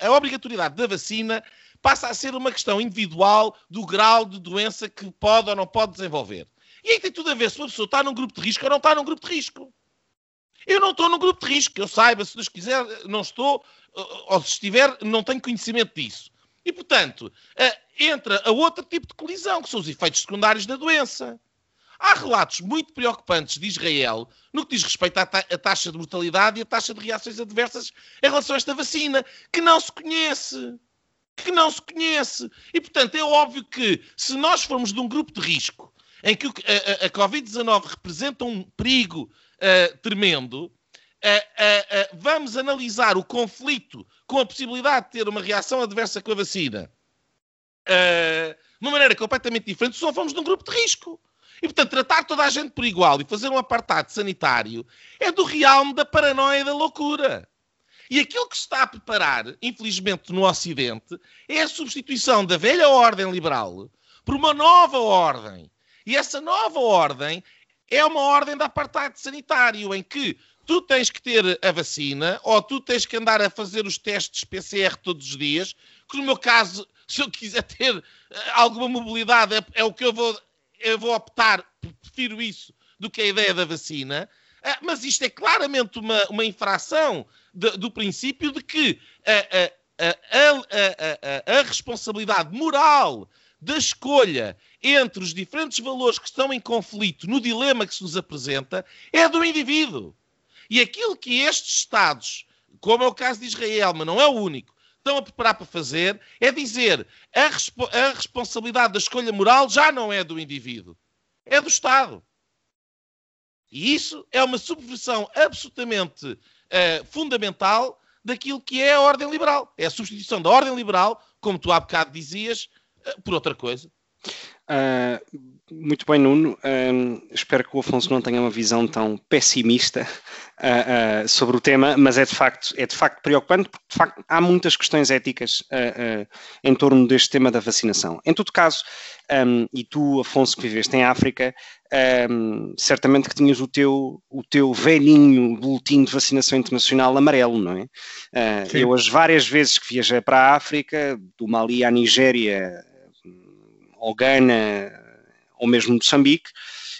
[SPEAKER 2] a, a, obrigatoriedade da vacina passa a ser uma questão individual do grau de doença que pode ou não pode desenvolver. E aí tem tudo a ver se uma pessoa está num grupo de risco ou não está num grupo de risco. Eu não estou num grupo de risco, eu saiba, se Deus quiser, não estou, ou se estiver, não tenho conhecimento disso. E, portanto, entra a outro tipo de colisão, que são os efeitos secundários da doença. Há relatos muito preocupantes de Israel no que diz respeito à, ta taxa de mortalidade e à taxa de reações adversas em relação a esta vacina, que não se conhece. Que não se conhece. E, portanto, é óbvio que se nós formos de um grupo de risco em que a, a, a Covid-19 representa um perigo uh, tremendo, uh, uh, vamos analisar o conflito com a possibilidade de ter uma reação adversa com a vacina de uma maneira completamente diferente se não formos de um grupo de risco. E, portanto, tratar toda a gente por igual e fazer um apartado sanitário é do realme da paranoia e da loucura. E aquilo que se está a preparar, infelizmente, no Ocidente, é a substituição da velha ordem liberal por uma nova ordem. E essa nova ordem é uma ordem de apartheid sanitário, em que tu tens que ter a vacina ou tu tens que andar a fazer os testes PCR todos os dias, que no meu caso, se eu quiser ter eh, alguma mobilidade, é, é o que eu vou, eu vou optar, prefiro isso do que a ideia da vacina. Uh, mas isto é claramente uma, uma infração de, do princípio de que a, a responsabilidade moral da escolha entre os diferentes valores que estão em conflito no dilema que se nos apresenta é do indivíduo. E aquilo que estes Estados, como é o caso de Israel, mas não é o único, estão a preparar para fazer é dizer a, respo a responsabilidade da escolha moral já não é do indivíduo, é do Estado. E isso é uma subversão absolutamente uh, fundamental daquilo que é a ordem liberal. É a substituição da ordem liberal, como tu há bocado dizias, uh, por outra coisa.
[SPEAKER 1] Uh, muito bem, Nuno. Uh, espero que o Afonso não tenha uma visão tão pessimista uh, sobre o tema, mas é de facto, é de facto preocupante, porque de facto há muitas questões éticas em torno deste tema da vacinação. Em todo caso, um, e tu, Afonso, que viveste em África, um, certamente que tinhas o teu, o teu velhinho boletim de vacinação internacional amarelo, não é? eu, as várias vezes que viajei para a África, do Mali à Nigéria, ou Gana, ou mesmo Moçambique,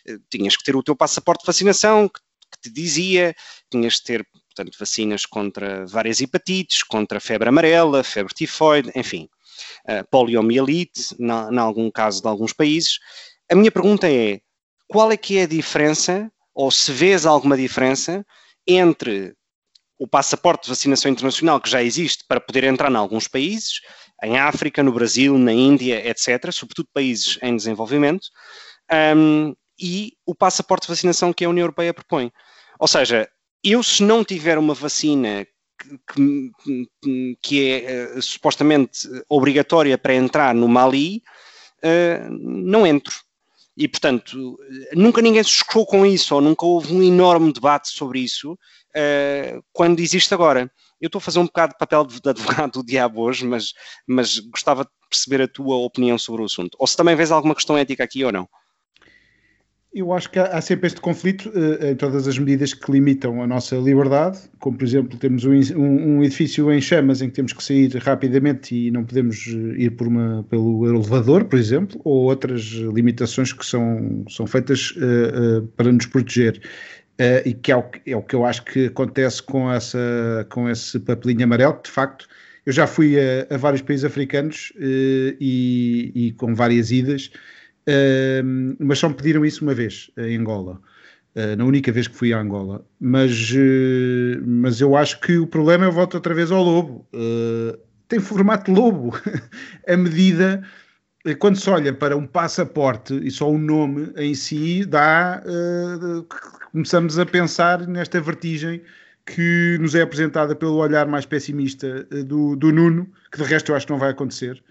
[SPEAKER 1] eh, tinhas que ter o teu passaporte de vacinação que, que te dizia, tinhas de ter, portanto, vacinas contra várias hepatites, contra febre amarela, febre tifoide, enfim, uh, poliomielite, em algum caso de alguns países. A minha pergunta é, qual é que é a diferença, ou se vês alguma diferença, entre o passaporte de vacinação internacional que já existe para poder entrar em alguns países em África, no Brasil, na Índia, etc., sobretudo países em desenvolvimento, um, e o passaporte de vacinação que a União Europeia propõe. Ou seja, eu se não tiver uma vacina que, que, que é uh, supostamente obrigatória para entrar no Mali, uh, não entro. E, portanto, nunca ninguém se chocou com isso, ou nunca houve um enorme debate sobre isso, uh, quando existe agora. Eu estou a fazer um bocado de papel de advogado do diabo hoje, mas, mas gostava de perceber a tua opinião sobre o assunto. Ou se também vês alguma questão ética aqui ou não.
[SPEAKER 3] Eu acho que há, sempre este conflito uh, em todas as medidas que limitam a nossa liberdade, como por exemplo temos um, um, edifício em chamas em que temos que sair rapidamente e não podemos eh, ir por uma, pelo elevador, por exemplo, ou outras limitações que são, são feitas uh, para nos proteger. Uh, e que é o, é o, que eu acho que acontece com, essa, com esse papelinho amarelo, que de facto eu já fui a, a vários países africanos uh, e, e, com várias idas, uh, mas só me pediram isso uma vez, em Angola, na única vez que fui a Angola. Mas, mas eu acho que o problema eu volto outra vez ao lobo. tem formato lobo. a medida quando se olha para um passaporte e só o nome em si dá uh, começamos a pensar nesta vertigem que nos é apresentada pelo olhar mais pessimista eh, do, do Nuno, que de resto eu acho que não vai acontecer.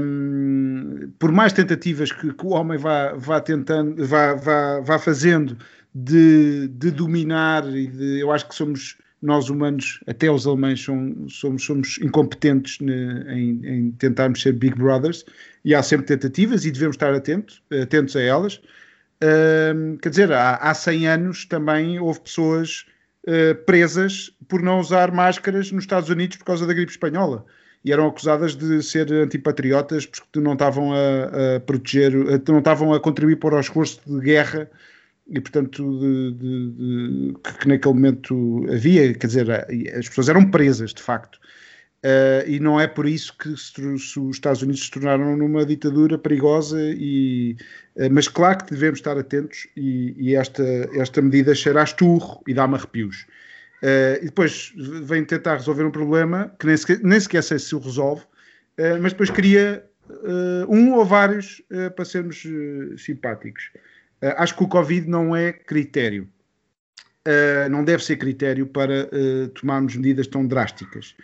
[SPEAKER 3] Um, por mais tentativas que, que, o homem vá, vá tentando, vá, vá, vá fazendo de, de dominar e de, eu acho que somos nós humanos, até os alemães, são, somos, somos incompetentes ne, em, em, tentarmos ser Big Brothers e há sempre tentativas e devemos estar atentos, atentos a elas. Quer dizer, há, há 100 anos também houve pessoas uh, presas por não usar máscaras nos Estados Unidos por causa da gripe espanhola e eram acusadas de ser antipatriotas porque não estavam a, a proteger, não estavam a contribuir para o esforço de guerra e portanto de, de, de, que naquele momento havia, quer dizer, as pessoas eram presas de facto. Uh, e não é por isso que se, os Estados Unidos se tornaram numa ditadura perigosa, e, uh, mas claro que devemos estar atentos e, e esta, esta medida cheira a esturro e dá-me arrepios. Uh, e depois vem tentar resolver um problema que nem sequer, nem sequer sei se o resolve, mas depois cria um ou vários para sermos simpáticos. Acho que o Covid não é critério. Não deve ser critério para tomarmos medidas tão drásticas.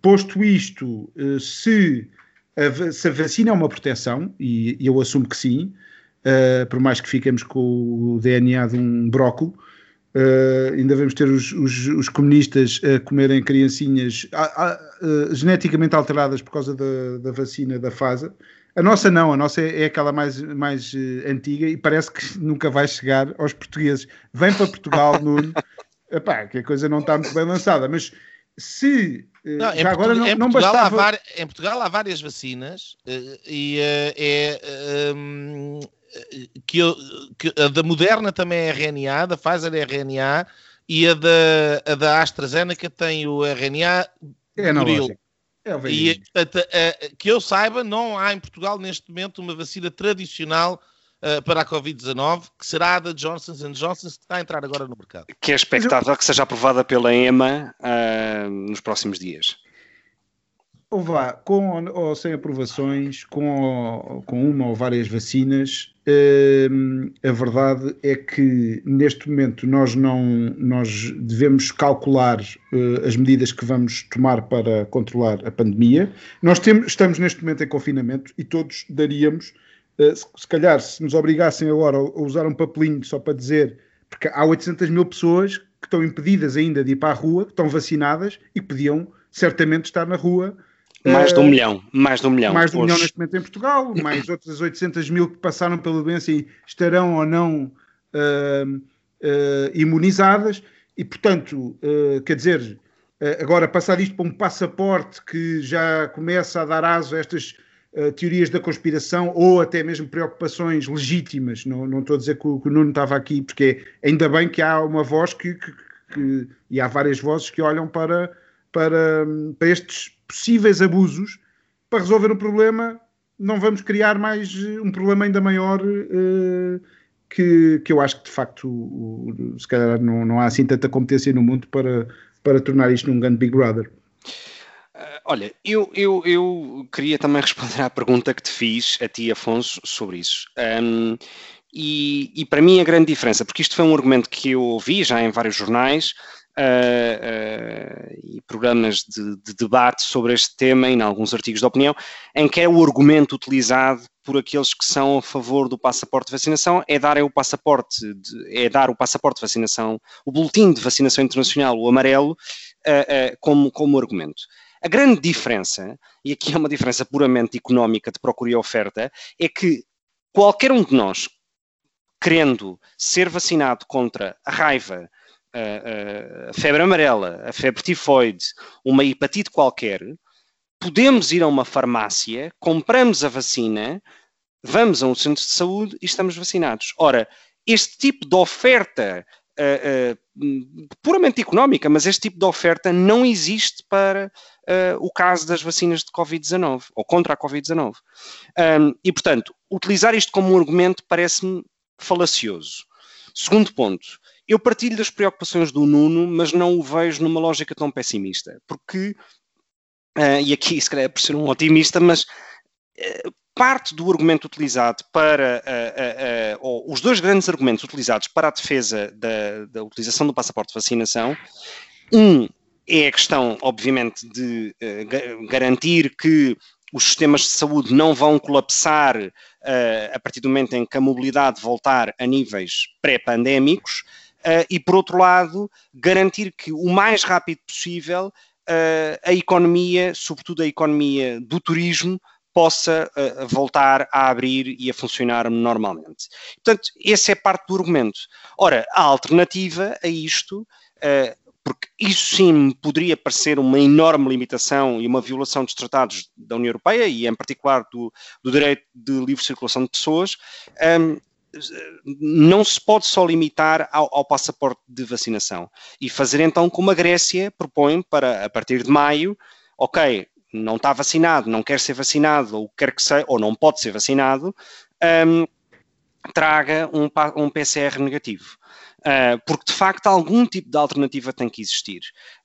[SPEAKER 3] Posto isto, se a, se a, vacina é uma proteção, e, eu assumo que sim, por mais que fiquemos com o DNA de um brócolo, Uh, ainda vamos ter os, os, os, comunistas a comerem criancinhas uh, geneticamente alteradas por causa da, da vacina da FASA. A nossa não, a nossa é, é aquela mais, mais uh, antiga e parece que nunca vai chegar aos portugueses. Vem para Portugal, Nuno, Epá, que a coisa não está muito bem lançada, mas se uh, não, já agora não, não bastava...
[SPEAKER 2] Var... Em Portugal há várias vacinas uh, e é um, que, eu, que, a da Moderna também é RNA, a da Pfizer é RNA e a da, a da AstraZeneca tem o RNA
[SPEAKER 3] é.
[SPEAKER 2] É e que eu saiba, não há em Portugal neste momento uma vacina tradicional uh, para a Covid-19, que será a da Johnson Johnson, que está a entrar agora no mercado.
[SPEAKER 1] Que é expectável que seja aprovada pela EMA uh, nos próximos dias
[SPEAKER 3] ou vá, com ou sem aprovações, com, com uma ou várias vacinas, hum, a verdade é que neste momento nós não nós devemos calcular uh, as medidas que vamos tomar para controlar a pandemia. Nós temos, estamos neste momento em confinamento e todos daríamos, uh, se, se, calhar, se nos obrigassem agora a usar um papelinho só para dizer, porque há 800 mil pessoas que estão impedidas ainda de ir para a rua, que estão vacinadas e que podiam certamente estar na rua
[SPEAKER 1] mais de um eh, milhão, mais de um milhão.
[SPEAKER 3] Mais de um milhão neste momento em Portugal, mais outras 800 mil que passaram pela doença e estarão ou não uh, uh, imunizadas. E, portanto, uh, quer dizer, agora passar isto para um passaporte que já começa a dar aso a estas teorias da conspiração ou até mesmo preocupações legítimas. Não, não estou a dizer que o, que o Nuno estava aqui, porque ainda bem que há uma voz que, que, que e há várias vozes que olham para, para, para estes possíveis abusos para resolver um problema, não vamos criar mais eh, um problema ainda maior uh, que, que eu acho que de facto uh, se calhar não, não há assim tanta competência no mundo para, para tornar isto num grande Big Brother.
[SPEAKER 1] Uh, olha, eu, eu, eu queria também responder à pergunta que te fiz a ti, Afonso, sobre isso. Um, e, e, para mim a grande diferença, porque isto foi um argumento que eu ouvi já em vários jornais, uh, e programas de, de, debate sobre este tema, em alguns artigos de opinião, em que é o argumento utilizado por aqueles que são a favor do passaporte de vacinação é dar é o passaporte, de, é dar o passaporte de vacinação, o boletim de vacinação internacional, o amarelo, uh, como, como argumento. A grande diferença, e aqui é uma diferença puramente económica de procura e oferta, é que qualquer um de nós, querendo ser vacinado contra a raiva, a, a febre amarela, a febre tifoide, uma hepatite qualquer, podemos ir a uma farmácia, compramos a vacina, vamos a um centro de saúde e estamos vacinados. Ora, este tipo de oferta uh, puramente económica, mas este tipo de oferta não existe para uh, o caso das vacinas de Covid-19 ou contra a Covid-19. Um, e, portanto, utilizar isto como um argumento parece-me falacioso. Segundo ponto, eu partilho das preocupações do Nuno, mas não o vejo numa lógica tão pessimista, porque, uh, e aqui se calhar é por ser um otimista, mas uh, parte do argumento utilizado para, uh, ou os dois grandes argumentos utilizados para a defesa da, da utilização do passaporte de vacinação, um é a questão, obviamente, de garantir que os sistemas de saúde não vão colapsar uh, a partir do momento em que a mobilidade voltar a níveis pré-pandémicos, uh, e, por outro lado, garantir que o mais rápido possível uh, a economia, sobretudo a economia do turismo, possa uh, voltar a abrir e a funcionar normalmente. Portanto, esse é parte do argumento. Ora, a alternativa a isto, uh, porque isso sim poderia parecer uma enorme limitação e uma violação dos tratados da União Europeia e, em particular, do, do direito de livre circulação de pessoas, um, não se pode só limitar ao, ao, passaporte de vacinação e fazer então como a Grécia propõe para a partir de maio, ok, não está vacinado, não quer ser vacinado, ou quer que seja, ou não pode ser vacinado, um, traga um, um, PCR negativo. Uh, porque de facto algum tipo de alternativa tem que existir.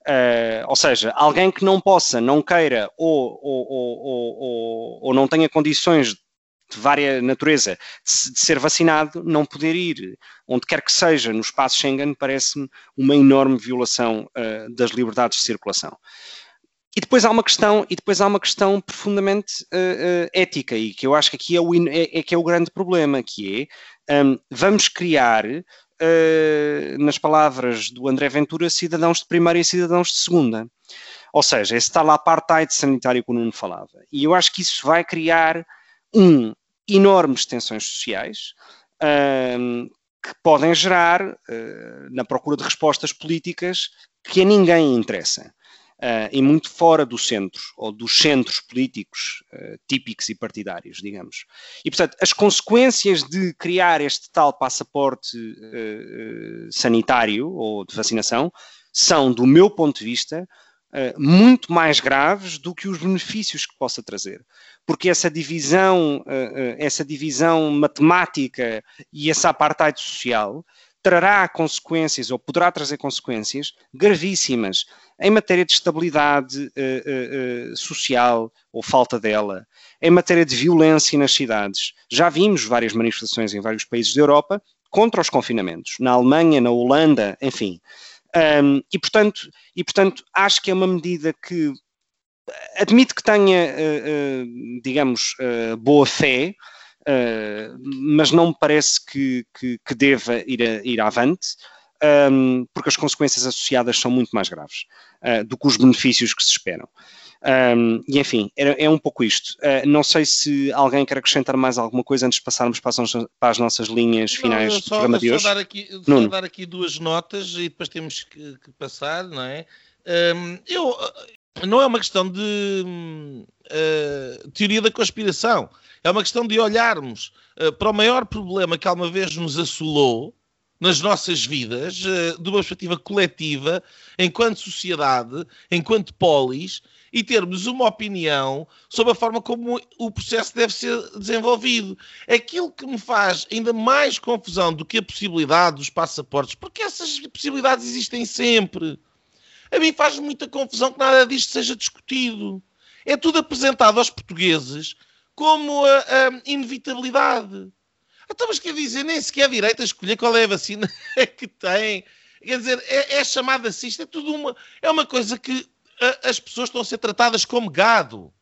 [SPEAKER 1] Uh, ou seja, alguém que não possa, não queira ou, ou, ou, ou não tenha condições de vária natureza de ser vacinado, não poder ir onde quer que seja no espaço Schengen parece-me uma enorme violação uh, das liberdades de circulação. E depois há uma questão, e depois há uma questão profundamente uh, uh, ética, e que eu acho que aqui é, o, é, é que é o grande problema, que é um, vamos criar, uh, nas palavras do André Ventura, cidadãos de primeira e cidadãos de segunda. Ou seja, esse tal apartheid sanitário que o Nuno falava. E eu acho que isso vai criar, um, enormes tensões sociais, um, que podem gerar, na procura de respostas políticas, que a ninguém interessa uh, e muito fora do centro, ou dos centros políticos uh, típicos e partidários, digamos. E, portanto, as consequências de criar este tal passaporte uh, sanitário ou de vacinação são, do meu ponto de vista, muito mais graves do que os benefícios que possa trazer. Porque essa divisão, essa divisão matemática e essa apartheid social trará consequências ou poderá trazer consequências gravíssimas em matéria de estabilidade uh, uh, social ou falta dela, em matéria de violência nas cidades. Já vimos várias manifestações em vários países da Europa contra os confinamentos, na Alemanha, na Holanda, enfim. Um, e, portanto, e, portanto, acho que é uma medida que admite que tenha, digamos, boa fé, uh, mas não me parece que, que, que deva ir, a, ir avante, um, porque as consequências associadas são muito mais graves uh, do que os benefícios que se esperam. Um, e enfim, é, é, um pouco isto. Uh, não sei se alguém quer acrescentar mais alguma coisa antes de passarmos para as, para as nossas linhas finais não,
[SPEAKER 2] só,
[SPEAKER 1] do programa de hoje.
[SPEAKER 2] Só dar aqui, só dar aqui duas notas e depois temos que, que passar, não é? Um, eu, não é uma questão de uh, teoria da conspiração. É uma questão de olharmos uh, para o maior problema que alguma vez nos assolou nas nossas vidas, uh, de uma perspectiva coletiva, enquanto sociedade, enquanto polis, e termos uma opinião sobre a forma como o processo deve ser desenvolvido. Aquilo que me faz ainda mais confusão do que a possibilidade dos passaportes, porque essas possibilidades existem sempre. A mim faz muita confusão que nada disto seja discutido. É tudo apresentado aos portugueses como a, a inevitabilidade. Então, mas quer dizer, nem sequer a direita escolher qual é a vacina que tem. Quer dizer, é, é chamada assim, isto é tudo uma, é uma coisa que a, as pessoas estão a ser tratadas como gado.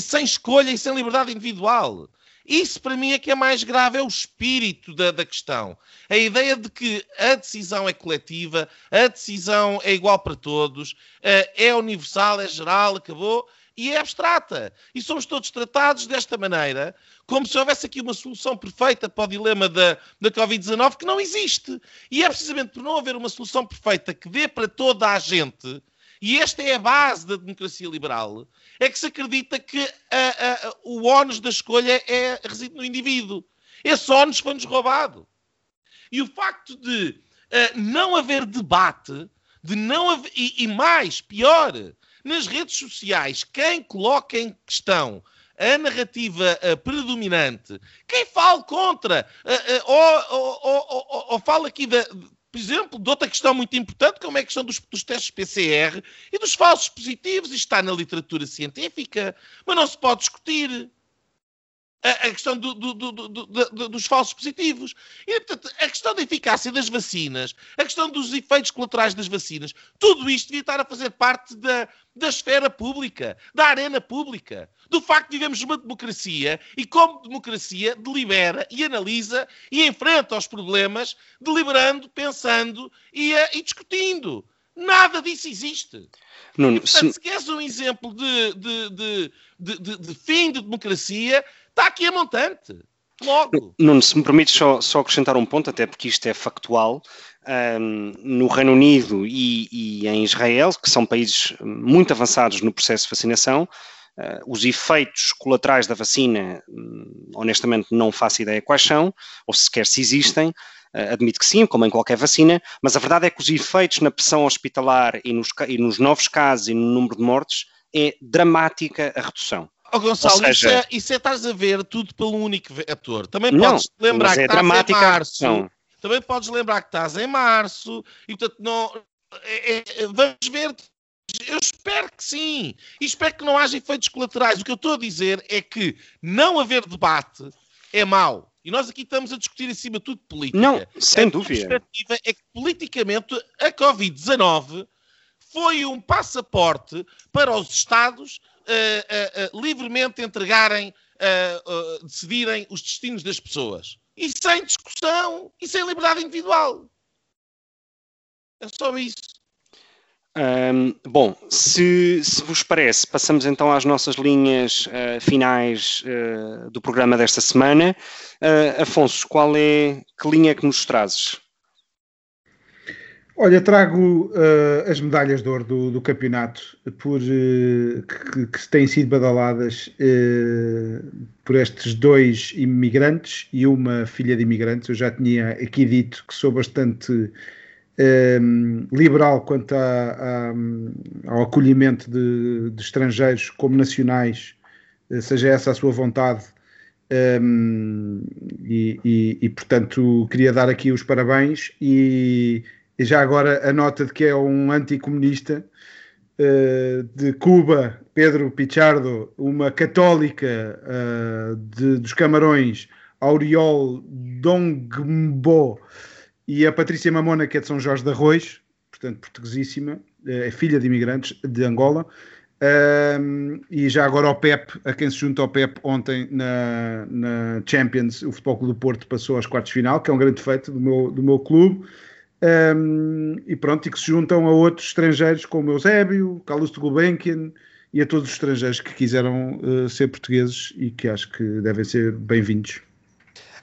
[SPEAKER 2] Sem escolha e sem liberdade individual. Isso para mim é que é mais grave, é o espírito da, da, questão. A ideia de que a decisão é coletiva, a decisão é igual para todos, eh, é universal, é geral, acabou e é abstrata. E somos todos tratados desta maneira, como se houvesse aqui uma solução perfeita para o dilema da, da Covid-19 que não existe. E é precisamente por não haver uma solução perfeita que dê para toda a gente, e esta é a base da democracia liberal, é que se acredita que a, a, o ónus da escolha é, reside no indivíduo. Esse ónus foi-nos roubado. E o facto de uh, não haver debate, de não haver, e, e mais, pior, nas redes sociais, quem coloca em questão a narrativa uh, predominante, quem fala contra, uh, ou, ou, ou, ou, fala aqui, de, por exemplo, de outra questão muito importante, como é a questão dos, dos testes PCR e dos falsos positivos, isto está na literatura científica, mas não se pode discutir. A, a questão do, do, do, dos falsos positivos. E, portanto, a questão da eficácia das vacinas, a questão dos efeitos colaterais das vacinas, tudo isto devia estar a fazer parte da, da esfera pública, da arena pública, do facto de vivemos numa democracia e, como democracia, delibera e analisa e enfrenta os problemas, deliberando, pensando e, e discutindo. Nada disso existe. Nuno, e, portanto, se... se queres um exemplo de, de, de, de, fim de democracia, Está aqui a montante. Logo.
[SPEAKER 1] Nuno, se me permites só, só acrescentar um ponto, até porque isto é factual. Um, no Reino Unido e, e, em Israel, que são países muito avançados no processo de vacinação, uh, os efeitos colaterais da vacina, um, honestamente, não faço ideia quais são, ou sequer se existem. Uh, admito que sim, como em qualquer vacina, mas a verdade é que os efeitos na pressão hospitalar e nos, e nos novos casos e no número de mortes é dramática a redução.
[SPEAKER 2] Oh, Gonçalo, seja, isso, é, isso é estás a ver tudo pelo único ator. Também não, podes lembrar que é estás em março. Não. Também podes lembrar que estás em março e portanto não. É, é, é, vamos ver. Eu espero que sim. E espero que não haja efeitos colaterais. O que eu estou a dizer é que não haver debate é mau. E nós aqui estamos a discutir acima de tudo política.
[SPEAKER 1] Não, sem a dúvida.
[SPEAKER 2] A perspectiva é que politicamente a Covid-19 foi um passaporte para os Estados uh, uh, livremente entregarem, decidirem os destinos das pessoas. E sem discussão e sem liberdade individual. É só isso.
[SPEAKER 1] Um, bom, se, se, vos parece, passamos então às nossas linhas uh, finais uh, do programa desta semana. Uh, Afonso, qual é que linha que nos trazes?
[SPEAKER 3] Olha, trago uh, as medalhas de ouro do, do campeonato por, uh, que, que, têm sido badaladas uh, por estes dois imigrantes e uma filha de imigrantes. Eu já tinha aqui dito que sou bastante liberal quanto a, a, ao acolhimento de, de, estrangeiros como nacionais, seja essa a sua vontade. Um, e, e, e, portanto, queria dar aqui os parabéns e e já agora a nota de que é um anticomunista uh, de Cuba, Pedro Pichardo, uma católica uh, de, dos Camarões, Auriol Dongbo, e a Patrícia Mamona, que é de São Jorge de Arroz, portanto portuguesíssima, eh, é filha de imigrantes de Angola. Um, e já agora o PEP, a quem se junta ao PEP ontem na, na Champions, o Futebol Clube do Porto passou aos quartos de final, que é um grande feito do meu, do meu clube. Um, e pronto, e que se juntam a outros estrangeiros como Eusébio, Carlos de Gulbenkian e a todos os estrangeiros que quiseram uh, ser portugueses e que acho que devem ser bem-vindos.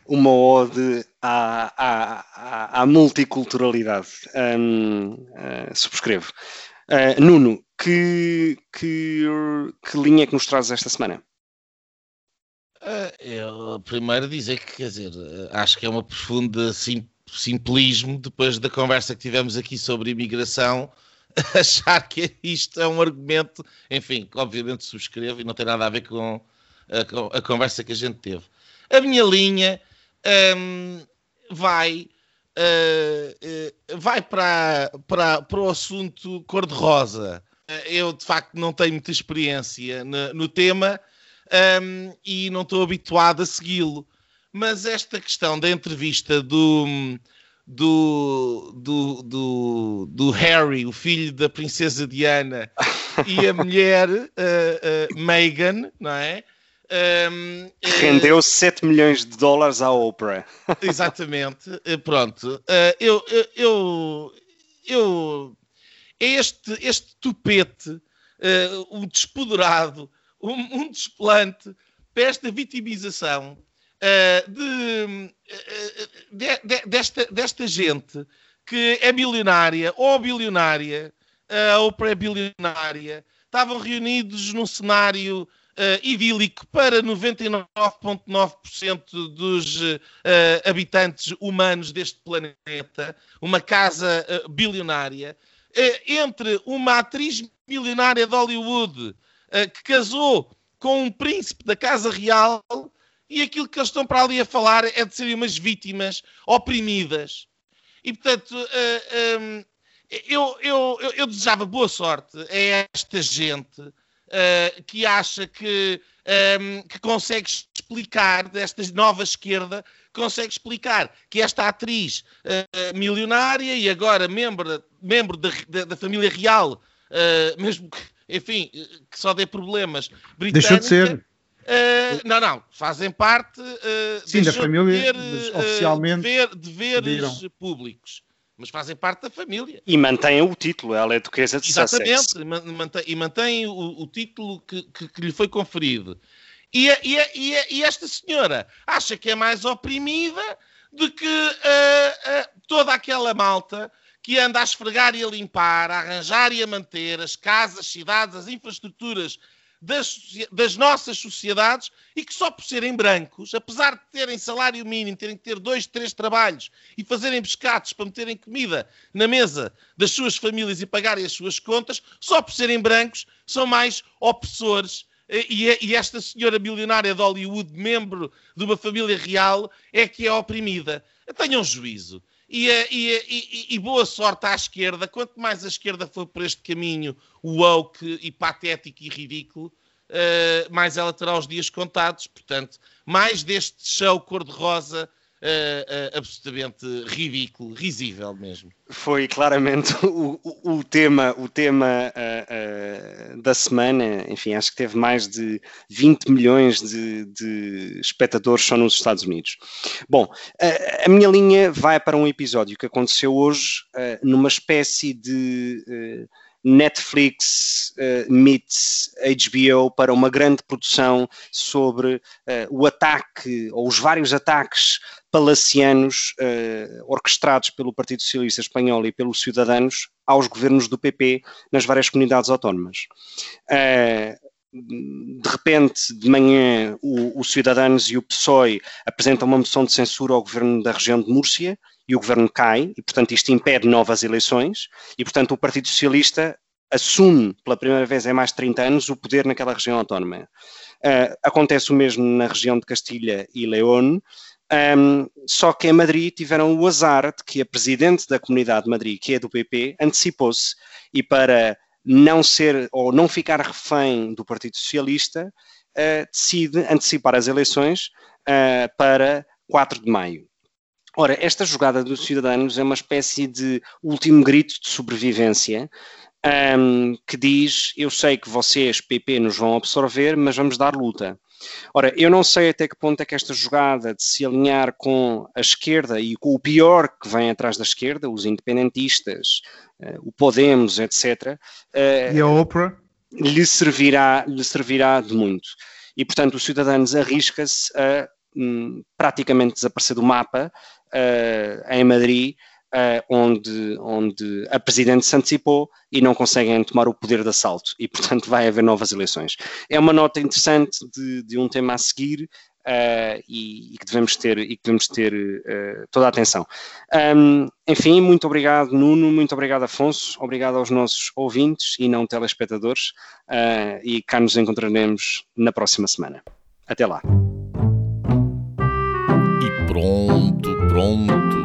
[SPEAKER 1] Uma ode à, à, à, multiculturalidade. Um, uh, eh, subscrevo. Uh, Nuno, que, que, que linha é que nos trazes esta semana?
[SPEAKER 2] eu primeiro dizer que, quer dizer, acho que é uma profunda sim, simplismo, depois da conversa que tivemos aqui sobre imigração, achar que isto é um argumento, enfim, que obviamente subscrevo e não tem nada a ver com a, a conversa que a gente teve. A minha linha um, vai, uh, uh, vai para, para, para o assunto cor-de-rosa. Eu, de facto, não tenho muita experiência no, no tema um, e não estou habituado a segui-lo mas esta questão da entrevista do, do, do, do, do Harry, o filho da princesa Diana, e a mulher uh, uh, Meghan, não é?
[SPEAKER 1] Um, Rendeu 7 milhões de dólares à Oprah.
[SPEAKER 2] Exatamente, pronto. eu, eu, eu, é este, este tupete, um despoderado, um, um desplante para esta vitimização eh, de, eh, de, de, desta, desta gente que é bilionária ou bilionária ou pré-bilionária, estavam reunidos num cenário uh, idílico para 99,9% dos uh, habitantes humanos deste planeta, uma casa uh, bilionária, entre uma atriz milionária de Hollywood que casou com um príncipe da Casa Real e aquilo que eles estão para ali a falar é de serem umas vítimas oprimidas. E, portanto, uh, eh, um, ehm, eu, eu, eu, eu, desejava boa sorte a esta gente uh, que acha que, um, ehm, que consegue explicar, desta nova esquerda, consegue explicar que esta atriz uh, milionária e agora membro, membro da, da, da família real, mesmo que, enfim, que só dê problemas,
[SPEAKER 3] Deixou de ser.
[SPEAKER 2] Uh, não, não, fazem parte uh,
[SPEAKER 3] Sim, da família,
[SPEAKER 2] de
[SPEAKER 3] ter, oficialmente
[SPEAKER 2] dever, deveres públicos, mas fazem parte da família.
[SPEAKER 1] E mantêm o título, ela é duquesa de
[SPEAKER 2] Exatamente,
[SPEAKER 1] Sussex.
[SPEAKER 2] mantém, e mantém o, o título que, que, que, lhe foi conferido. E, e, e, e, esta senhora acha que é mais oprimida do que uh, toda aquela malta que anda a esfregar e a limpar, a arranjar e a manter as casas, cidades, as infraestruturas das, das, nossas sociedades e que só por serem brancos, apesar de terem salário mínimo, terem que ter dois, três trabalhos e fazerem pescados para meterem comida na mesa das suas famílias e pagarem as suas contas, só por serem brancos são mais opressores. E, e esta senhora bilionária de Hollywood, membro de uma família real, é que é oprimida. Tenham juízo. E, e, e, e, boa sorte à esquerda. Quanto mais a esquerda for por este caminho woke e patético e ridículo, uh, mais ela terá os dias contados. Portanto, mais deste show cor-de-rosa uh, uh, absolutamente ridículo, risível mesmo.
[SPEAKER 1] Foi claramente o, o, o tema, o tema uh, da semana. Enfim, acho que teve mais de 20 milhões de, de espectadores só nos Estados Unidos. Bom, a minha linha vai para um episódio que aconteceu hoje numa espécie de Netflix uh, meets HBO para uma grande produção sobre uh, o ataque ou os vários ataques palacianos uh, orquestrados pelo Partido Socialista Espanhol e pelos Ciudadanos aos governos do PP nas várias comunidades autónomas. Uh, de repente, de manhã, o, o Ciudadanos e o PSOE apresentam uma moção de censura ao governo da região de Múrcia e o governo cai, e portanto isto impede novas eleições, e portanto o Partido Socialista assume pela primeira vez em mais de 30 anos o poder naquela região autónoma. Uh, acontece o mesmo na região de Castilha e León, um, só que em Madrid tiveram o azar de que a presidente da Comunidade de Madrid, que é do PP, antecipou-se e para não ser ou não ficar refém do Partido Socialista, uh, decide antecipar as eleições uh, para 4 de maio. Ora, esta jogada dos cidadãos é uma espécie de último grito de sobrevivência um, que diz: Eu sei que vocês, PP, nos vão absorver, mas vamos dar luta. Ora, eu não sei até que ponto é que esta jogada de se alinhar com a esquerda e com o pior que vem atrás da esquerda, os independentistas, uh, o Podemos, etc.,
[SPEAKER 3] uh, e a Oprah?
[SPEAKER 1] Lhe servirá, lhe servirá de muito. E, portanto, os cidadãos arrisca-se a um, praticamente desaparecer do mapa uh, em Madrid onde, onde a Presidente se antecipou e não conseguem tomar o poder de assalto e, portanto, vai haver novas eleições. É uma nota interessante de, de um tema a seguir uh, e, e, que devemos ter, e que devemos ter uh, toda a atenção. Um, enfim, muito obrigado, Nuno, muito obrigado, Afonso, obrigado aos nossos ouvintes e não telespectadores e cá nos encontraremos na próxima semana. Até lá.
[SPEAKER 4] E pronto, pronto